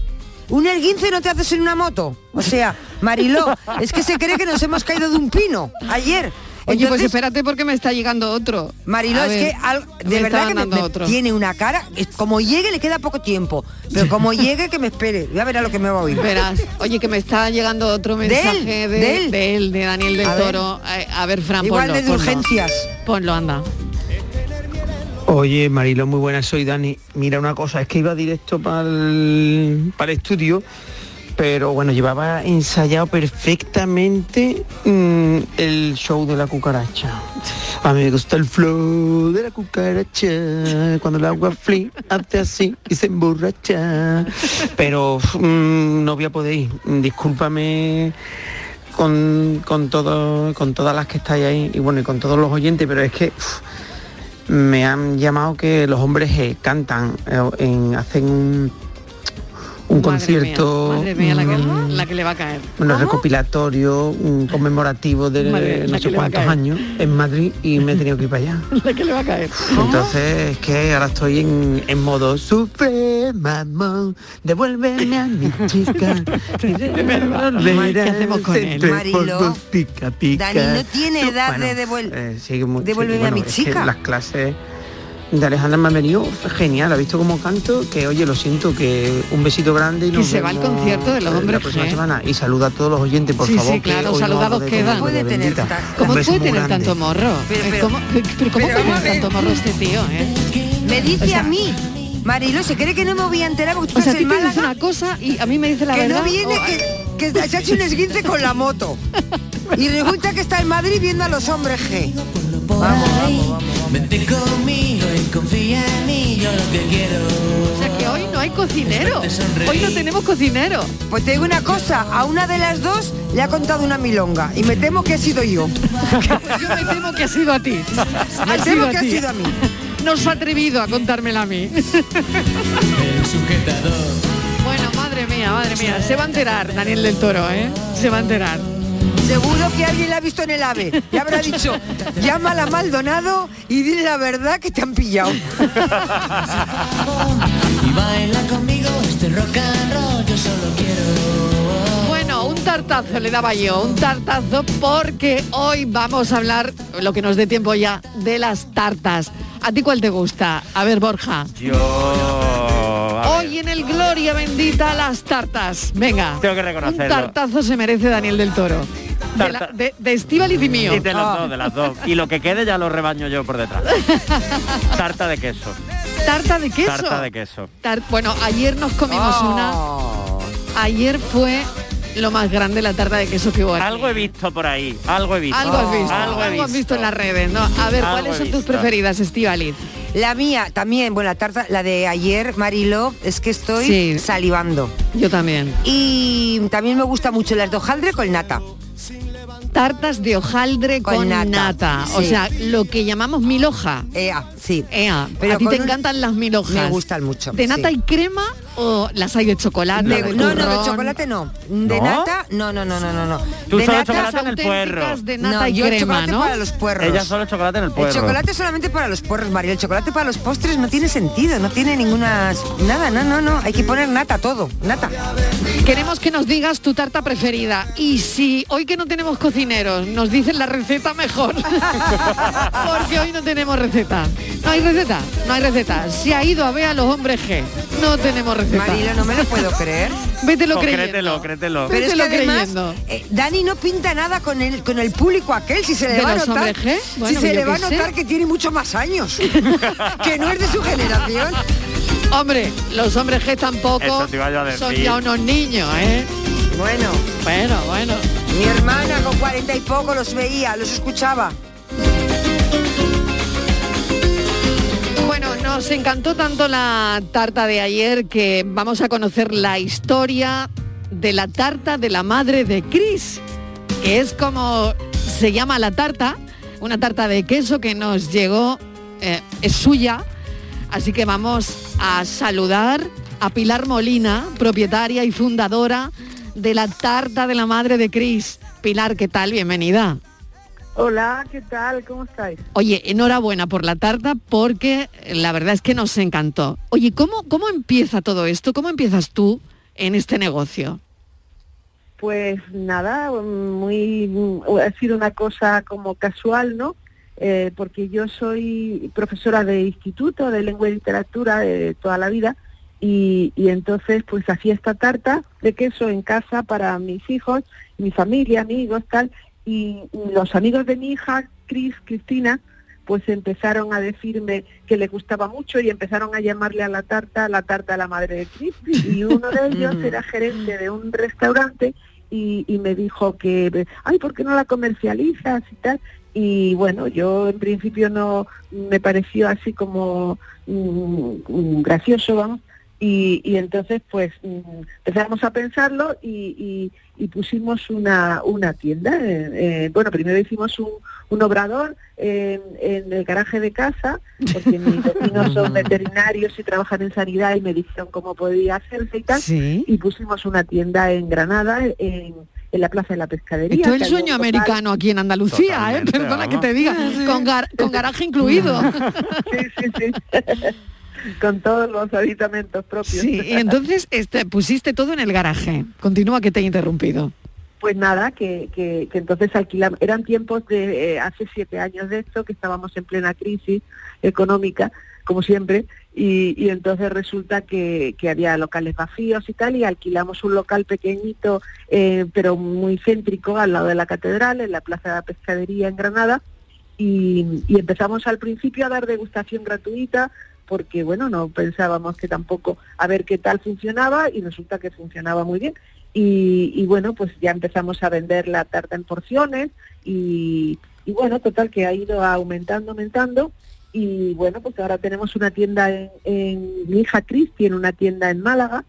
Un esguince no te haces en una moto. O sea, Mariló, es que se cree que nos hemos caído de un pino ayer. Oye, pues Entonces, espérate porque me está llegando otro. Mariló, es que al- me de verdad que me, me otro. tiene una cara. es- Como llegue le queda poco tiempo. Pero como llegue que me espere. Ya verá lo que me va a oír. Verás, oye, que me está llegando otro ¿De mensaje él? de, ¿De él? de él, de Daniel del A. Toro. A, a ver, Fran, Igual ponlo, de ponlo. urgencias. Ponlo, anda. Oye, Marilo, muy buenas, soy Dani. Mira una cosa, es que iba directo para el, estudio, pero bueno, llevaba ensayado perfectamente mm, el show de la cucaracha. A mí me gusta el flow de la cucaracha, cuando el agua fli hace así y se emborracha. Pero mm, no voy a poder ir, discúlpame con, con, todo, con todas las que estáis ahí y bueno, y con todos los oyentes, pero es que... me han llamado que los hombres eh, cantan, eh, en, hacen un, un Madre concierto mía, madre mía, la que, mm, la que le va a caer. bueno, recopilatorio, un conmemorativo de Madre, no sé cuántos años en Madrid y me he tenido que ir para allá. La que le va a caer. Entonces es que ahora estoy en, en modo sufre, mamón, devuélveme a mi chica. ¿Qué hacemos con él? Mariló, pica, pica. Dani no tiene edad Bueno, de devuel- eh, devuélveme a mi chica. las clases de Alejandra me ha venido genial. Ha visto cómo canto, que oye, lo siento, que un besito grande y Que nos se va al concierto de los eh, hombres La próxima G. semana. Y saluda a todos los oyentes, por Sí, favor. sí, que claro, saludados quedan. bendita. ¿Cómo puede tener tanto morro? Pero, Eh, pero- ¿Cómo, pero ¿cómo pero puede tener tanto morro este tío? eh? Me dice O sea- a mí, Marilo, ¿se cree que no me voy a enterar porque tú O sea, a ti te dice una cosa y a mí me dice la que verdad. no viene, o- que, que se ha hecho un esguince con la moto. Y resulta que está en Madrid viendo a los hombres G. Vamos, vamos, vamos. Vente conmigo y confía en mí, yo lo que quiero. O sea que hoy no hay cocinero. Hoy no tenemos cocinero. Pues te digo una cosa, a una de las dos le ha contado una milonga y me temo que he sido yo. Yo me temo que ha sido a ti. Me Ha temo sido que ha ti. sido a mí. No se ha atrevido a contármela a mí. El sujetador. Bueno, madre mía, madre mía. Se va a enterar Daniel del Toro, ¿eh? Se va a enterar. Seguro que alguien la ha visto en el AVE y habrá dicho, llámala a Maldonado y dile la verdad que te han pillado. Y baila conmigo este rock and roll, yo solo quiero. Bueno, un tartazo le daba yo, un tartazo porque hoy vamos a hablar, lo que nos dé tiempo ya, de las tartas. ¿A ti cuál te gusta? A ver, Borja. Yo... Hoy en el Gloria Bendita las tartas. Venga. Tengo que Un reconocerlo. tartazo se merece Daniel del Toro. De, la- de, y mío. Y de los Ah. dos, de las dos. Y lo que quede ya lo rebaño yo por detrás. Tarta de queso. Tarta de queso. Tarta de queso. Tar- bueno, ayer nos comimos Oh. una. Ayer fue lo más grande la tarta de queso que hubo aquí. Algo he visto por ahí. Algo he visto. Algo has visto, Algo he algo has visto. visto en las redes, ¿no? A ver, Algo ¿cuáles son tus preferidas, Estíbaliz? La mía también, bueno, la tarta, la de ayer, Marilo, es que estoy Sí. salivando. Yo también. Y también me gusta mucho las de hojaldre con nata. Tartas de hojaldre con, Con nata. nata, O sea, lo que llamamos milhoja. Ea, sí. Ea, Pero a ti te un- encantan las milhojas. Me gustan mucho. ¿De nata sí. y crema o las hay de chocolate? Me- de no, no, de chocolate no. De ¿No? nata, no, no, no, no, no. no. Tú de solo nata, chocolate en el puerro. de nata no, y yo crema, chocolate ¿no? para los puerros. Ella solo chocolate en el puerro. El chocolate solamente para los puerros, María. El chocolate para los postres no tiene sentido, no tiene ninguna... Nada, no, no, no. Hay que poner nata todo, nata. Queremos que nos digas tu tarta preferida y si hoy que no tenemos cocineros nos dicen la receta mejor. Porque hoy no tenemos receta. No hay receta, no hay receta. Se ha ido a ver a los hombres G. No tenemos receta. Marilo, no me lo puedo creer. Vételo Oh, creyendo. créetelo, créetelo. Pero es que Vételo además, creyendo. eh, Dani no pinta nada con el, con el público aquel, si se le ¿De va a notar, si se le va a sé. notar que tiene mucho más años, que no es de su generación. Hombre, los hombres G tampoco son ya unos niños, ¿eh? Bueno, Bueno, bueno. mi hermana con cuarenta y poco los veía, los escuchaba. Nos encantó tanto la tarta de ayer que vamos a conocer la historia de la tarta de la madre de Chris, que es como se llama la tarta, una tarta de queso que nos llegó, eh, es suya, así que vamos a saludar a Pilar Molina, propietaria y fundadora de la tarta de la madre de Chris. Pilar, ¿qué tal? Bienvenida. Hola, ¿qué tal? ¿Cómo estáis? Oye, enhorabuena por la tarta porque la verdad es que nos encantó. Oye, ¿cómo, cómo empieza todo esto? ¿Cómo empiezas tú en este negocio? Pues nada, muy ha sido una cosa como casual, ¿no? Eh, porque yo soy profesora de instituto de lengua y literatura de toda la vida y, y entonces pues hacía esta tarta de queso en casa para mis hijos, mi familia, amigos, tal, y, y los amigos de mi hija, Cris, Cristina, pues empezaron a decirme que le gustaba mucho y empezaron a llamarle a la tarta la tarta a la madre de Cris. Y uno de ellos era gerente de un restaurante y, y me dijo que, ay, ¿por qué no la comercializas y tal? Y bueno, yo en principio no me pareció así como mm, mm, gracioso, vamos. Y, y entonces pues mm, empezamos a pensarlo y, y- y pusimos una, una tienda. eh, eh, bueno, primero hicimos un, un obrador en, en el garaje de casa, porque mis vecinos son veterinarios y trabajan en sanidad y me dijeron cómo podía hacerse y tal. Sí. Y pusimos una tienda en Granada, en, en la Plaza de la Pescadería. Esto es el sueño americano aquí en Andalucía, ¿eh? Perdona que te diga, con, gar- con garaje incluido. Sí, sí, sí. Con todos los aditamentos propios. Sí, y entonces este, pusiste todo en el garaje. Continúa que te he interrumpido. Pues nada, que, que, que entonces alquilamos, eran tiempos de eh, hace siete años de esto, que estábamos en plena crisis económica, como siempre, y, y entonces resulta que, que había locales vacíos y tal, y alquilamos un local pequeñito, eh, pero muy céntrico, al lado de la catedral, en la Plaza de la Pescadería en Granada, y, y empezamos al principio a dar degustación gratuita, porque bueno, no pensábamos que tampoco a ver qué tal funcionaba, y resulta que funcionaba muy bien. Y, bueno, pues ya empezamos a vender la tarta en porciones, y, bueno, total que ha ido aumentando, aumentando, y bueno, pues ahora tenemos una tienda en, mi hija Cris tiene una tienda en Málaga,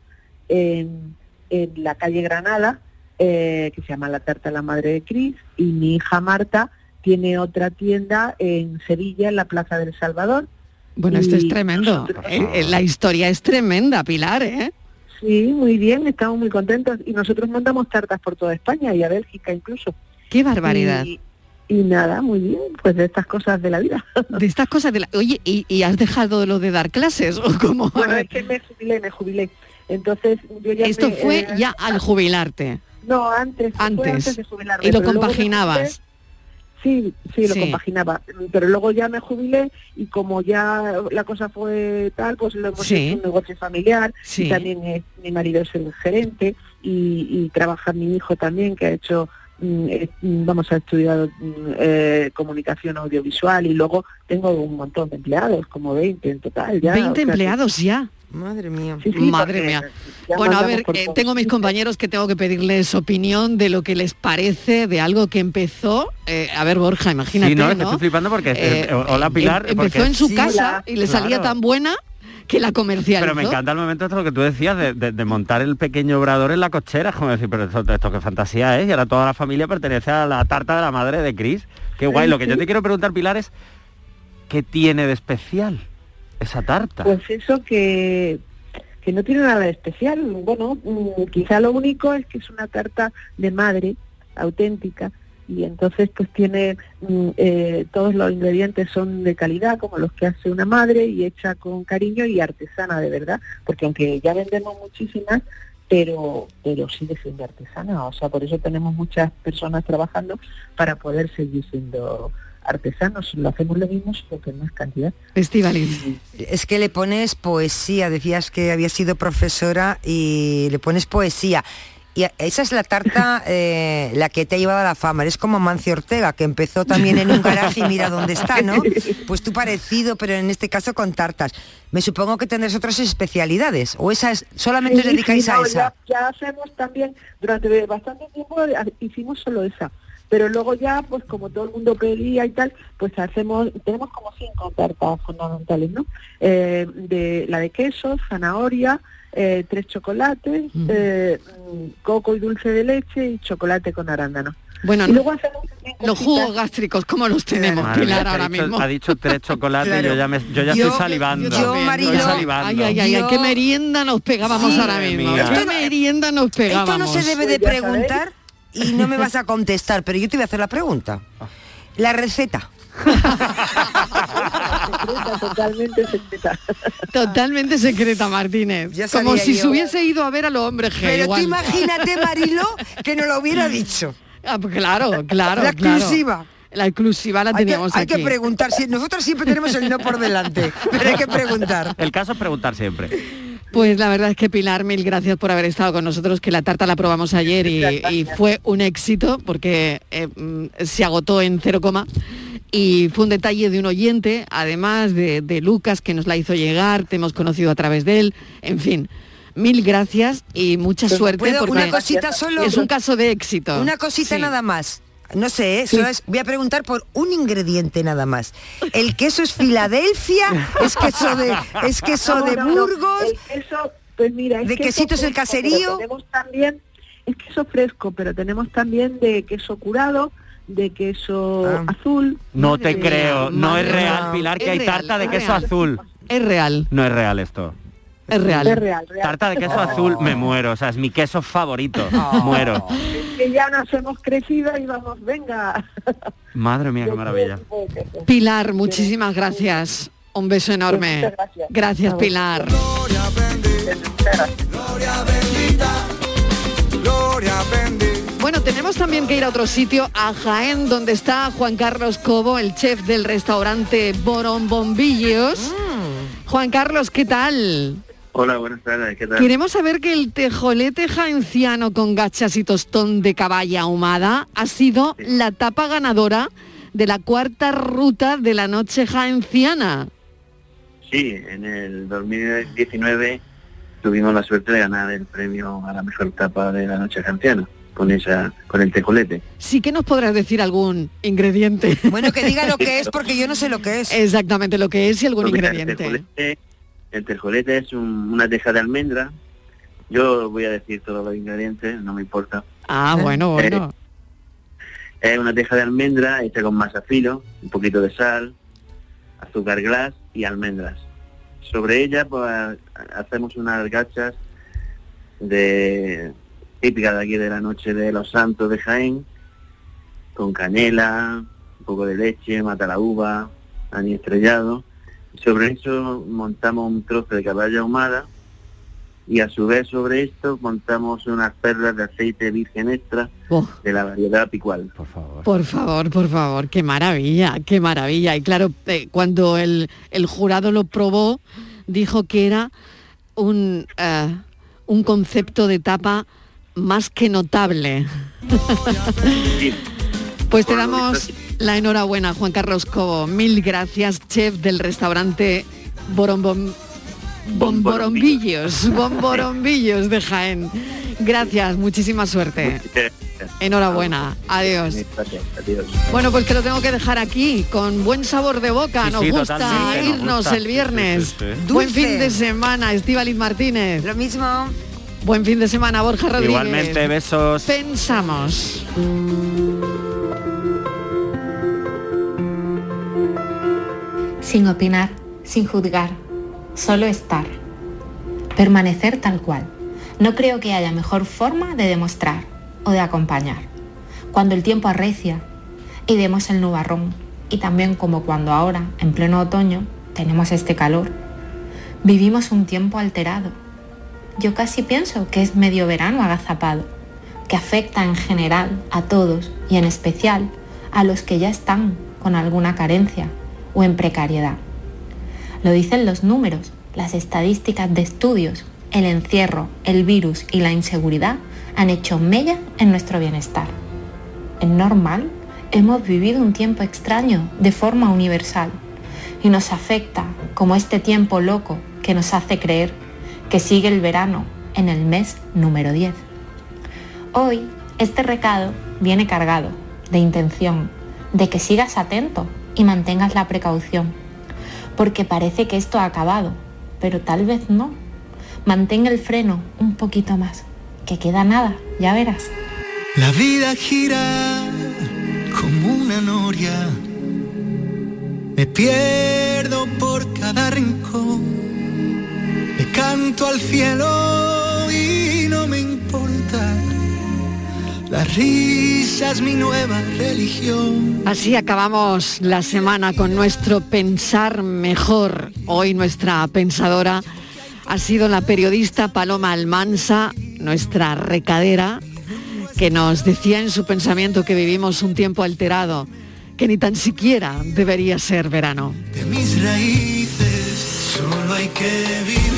en, en la calle Granada, eh, que se llama La Tarta de la Madre de Cris, y mi hija Marta tiene otra tienda en Sevilla, en la Plaza del Salvador. Bueno, esto es tremendo. Eh, eh, la historia es tremenda, Pilar, ¿eh? Sí, muy bien, estamos muy contentos. Y nosotros mandamos tartas por toda España y a Bélgica incluso. Qué barbaridad. Y, y nada, muy bien, pues de estas cosas de la vida. De estas cosas de la... Oye, ¿y, y has dejado lo de dar clases? ¿O cómo? Bueno, es que me jubilé, me jubilé. Entonces yo ya Esto me, fue eh, ya al jubilarte. No, antes, Antes. antes de jubilarme. Y lo compaginabas. Sí, sí, lo Sí. compaginaba. Pero luego ya me jubilé y como ya la cosa fue tal, pues lo hemos Sí. hecho un negocio familiar. Sí. Y también es- mi marido es el gerente y, y trabaja mi hijo también, que ha hecho, mm, eh, mm, vamos, ha estudiado mm, eh, comunicación audiovisual y luego tengo un montón de empleados, como 20 en total. Ya, 20 o sea que- empleados ya. Madre mía. Sí, sí, Madre mía. Bueno, a ver, eh, tengo mis compañeros que tengo que pedirles opinión de lo que les parece de algo que empezó. eh, a ver, Borja, imagínate, Sí, no, es que ¿no? estoy flipando porque... Eh, eh, hola, Pilar. Em- porque- empezó en su Sí, casa hola. y le salía Claro. tan buena que la comercializó. Pero me encanta el momento de lo que tú decías, de, de- de montar el pequeño obrador en la cochera, es como decir, pero esto, esto qué fantasía es, y ahora toda la familia pertenece a la tarta de la madre de Cris. Qué guay, Sí, lo que yo te quiero preguntar, Pilar, es ¿qué tiene de especial esa tarta? Pues eso que, que no tiene nada de especial. Bueno, mm, quizá lo único es que es una tarta de madre auténtica y entonces pues tiene mm, eh, todos los ingredientes son de calidad como los que hace una madre y hecha con cariño y artesana de verdad porque aunque ya vendemos muchísimas pero pero sigue siendo artesana o sea por eso tenemos muchas personas trabajando para poder seguir siendo artesanos lo hacemos lo mismo solo que en más cantidad Estivaliz. Es que le pones poesía, decías que había sido profesora y le pones poesía. Y esa es la tarta, eh, la que te ha llevado a la fama. Eres como Mancio Ortega, que empezó también en un garaje y mira dónde está, ¿no? Pues tú parecido, pero en este caso con tartas. Me supongo que tendrás otras especialidades, o esa es, solamente os dedicáis sí, a esa. Ya, ya hacemos también, durante bastante tiempo hicimos solo esa. Pero luego ya, pues como todo el mundo pedía y tal, pues hacemos, tenemos como cinco tartas fundamentales, ¿no? Eh, de la de queso, zanahoria, eh, tres chocolates, eh, coco y dulce de leche y chocolate con arándano. Bueno, y luego hacemos Los jugos gástricos, ¿cómo los tenemos, Madre Pilar, ahora dicho- mismo? Ha dicho tres chocolates, Claro. yo ya, me, yo ya Yo- estoy salivando. yo también, estoy yo- salivando. Ay, ay, ay, ay, qué merienda nos pegábamos Sí. ahora mismo. ¿Qué merienda nos pegábamos? Esto no se debe de Pues preguntar y no me vas a contestar, pero yo te voy a hacer la pregunta. La receta. totalmente secreta. Totalmente secreta, Martínez. Ya Como si yo. se hubiese ido a ver a los hombres G. Pero igual. tú imagínate, Marilo, que no lo hubiera dicho. Ah, pues claro, claro. La claro. exclusiva. La exclusiva la Hay que, tenemos hay que preguntar. si- nosotros siempre tenemos el no por delante, pero hay que preguntar. El caso es preguntar siempre. Pues la verdad es que Pilar, mil gracias por haber estado con nosotros, que la tarta la probamos ayer y, y fue un éxito porque eh, se agotó en cero coma y fue un detalle de un oyente, además de, de Lucas que nos la hizo llegar, te hemos conocido a través de él, en fin. Mil gracias y mucha suerte ¿Puedo porque una cosita solo? es un caso de éxito. Una cosita Sí. nada más. No sé, ¿eh? Es- voy a preguntar por un ingrediente nada más. ¿El queso es Filadelfia? ¿Es queso de, es queso No, de no. Burgos? El queso, pues mira, es ¿De queso quesitos el caserío? Tenemos también, es queso fresco, pero tenemos también de queso curado, de queso Ah. azul. No te creo, no es madre real. Pilar, que Es hay real, tarta de es queso real. azul. Es real, No es real esto. Es real. Es real, real. Tarta de queso azul, me muero, o sea, es mi queso favorito, muero. Que ya nos hemos crecido y vamos, venga. Madre mía, qué maravilla. Pilar, muchísimas gracias. Un beso enorme. Muchas gracias. Gracias, Pilar. Bueno, tenemos también que ir a otro sitio, a Jaén, donde está Juan Carlos Cobo, el chef del restaurante Borón Bombillos. Juan Carlos, ¿qué tal? Hola, buenas tardes, ¿qué tal? Queremos saber que el tejolete jaenciano con gachas y tostón de caballa ahumada ha sido la tapa ganadora de la cuarta ruta de la noche jaenciana. Sí, en el 2019 tuvimos la suerte de ganar el premio a la mejor tapa de la noche jaenciana con esa con el tejolete. Sí que nos podrás decir algún ingrediente. Bueno, que diga lo que es porque yo no sé lo que es. Exactamente lo que es y algún Pues mira, ingrediente. El tejolete, el tejolete es un- una teja de almendra. Yo voy a decir todos los ingredientes, no me importa. Ah, bueno, Eh, bueno. Es una teja de almendra hecha con masa filo, un poquito de sal, azúcar glass y almendras. Sobre ella pues hacemos unas gachas de típicas de aquí de la noche de los santos de Jaén, con canela, un poco de leche, mata la uva, anís estrellado. Sobre eso montamos un trozo de caballa ahumada y a su vez sobre esto montamos unas perlas de aceite virgen extra Oh. de la variedad picual. Por favor. Por favor, por favor, qué maravilla, qué maravilla. Y claro, eh, cuando el, el jurado lo probó, dijo que era un, eh, un concepto de tapa más que notable. Pues te damos la enhorabuena, Juan Carlos Cobo. Mil gracias, chef del restaurante Borombom... Bomborombillos, Bomborombillos de Jaén. Gracias, muchísima suerte. Enhorabuena, adiós. Bueno, pues que lo tengo que dejar aquí, con buen sabor de boca. Nos gusta irnos el viernes. Buen fin de semana, Estíbaliz Martínez. Lo mismo. Buen fin de semana, Borja Rodríguez. Igualmente, besos. Pensamos. Sin opinar, sin juzgar, solo estar. Permanecer tal cual. No creo que haya mejor forma de demostrar o de acompañar. Cuando el tiempo arrecia y vemos el nubarrón, y también como cuando ahora, en pleno otoño, tenemos este calor, vivimos un tiempo alterado. Yo casi pienso que es medio verano agazapado, que afecta en general a todos y en especial a los que ya están con alguna carencia o en precariedad. Lo dicen los números, las estadísticas de estudios, el encierro, el virus y la inseguridad han hecho mella en nuestro bienestar. Es normal, hemos vivido un tiempo extraño de forma universal y nos afecta como este tiempo loco que nos hace creer que sigue el verano en el mes número 10. Hoy este recado viene cargado de intención, de que sigas atento y mantengas la precaución, porque parece que esto ha acabado, pero tal vez no. Mantén el freno un poquito más, que queda nada, ya verás. La vida gira como una noria. Me pierdo por cada rincón. Le canto al cielo La risa es mi nueva religión. Así acabamos la semana con nuestro pensar mejor. Hoy nuestra pensadora ha sido la periodista Paloma Almansa, nuestra recadera, que nos decía en su pensamiento que vivimos un tiempo alterado, que ni tan siquiera debería ser verano. De mis raíces solo hay que vivir,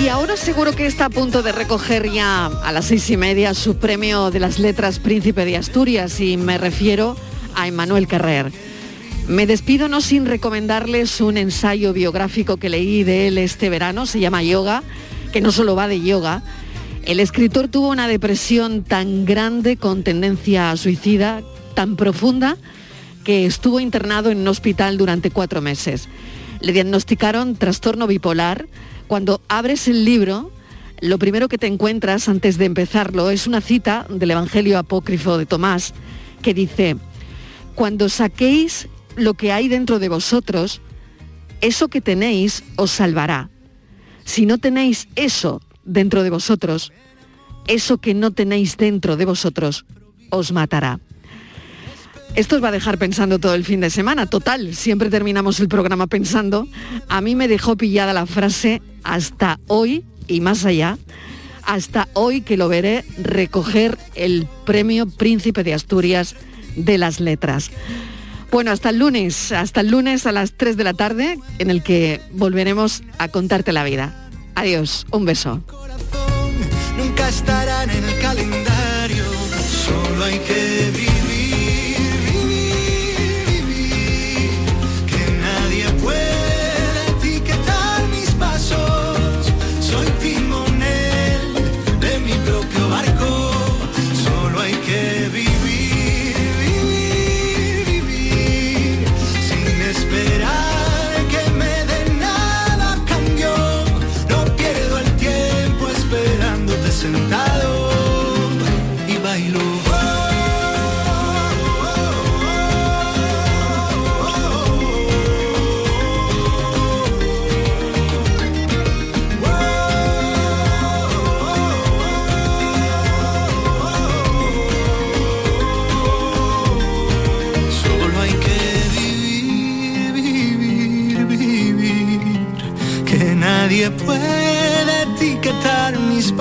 Y ahora seguro que está a punto de recoger ya a las seis y media su premio de las letras Príncipe de Asturias y me refiero a Emmanuel Carrer. Me despido no sin recomendarles un ensayo biográfico que leí de él este verano, se llama Yoga, que no solo va de yoga. El escritor tuvo una depresión tan grande con tendencia suicida, tan profunda, que estuvo internado en un hospital durante cuatro meses. Le diagnosticaron trastorno bipolar. Cuando abres el libro, lo primero que te encuentras antes de empezarlo es una cita del Evangelio apócrifo de Tomás que dice, cuando saquéis lo que hay dentro de vosotros, eso que tenéis os salvará. Si no tenéis eso dentro de vosotros, eso que no tenéis dentro de vosotros os matará. Esto os va a dejar pensando todo el fin de semana. Total, siempre terminamos el programa pensando. A mí me dejó pillada la frase hasta hoy y más allá. Hasta hoy que lo veré recoger el premio Príncipe de Asturias de las Letras. Bueno, hasta el lunes, hasta el lunes a las 3 de la tarde, en el que volveremos a contarte la vida. Adiós, un beso.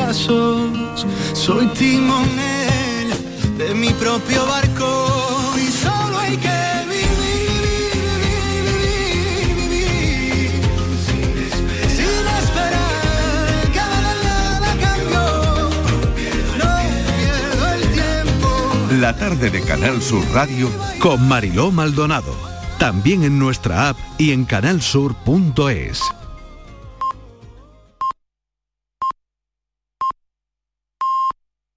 pasos. Soy timonel de mi propio barco y solo hay que vivir, vivir, vivir, vivir sin esperar nada cambio. No pierdo el tiempo. La tarde de Canal Sur Radio con Mariló Maldonado. También en nuestra app y en canalsur.es.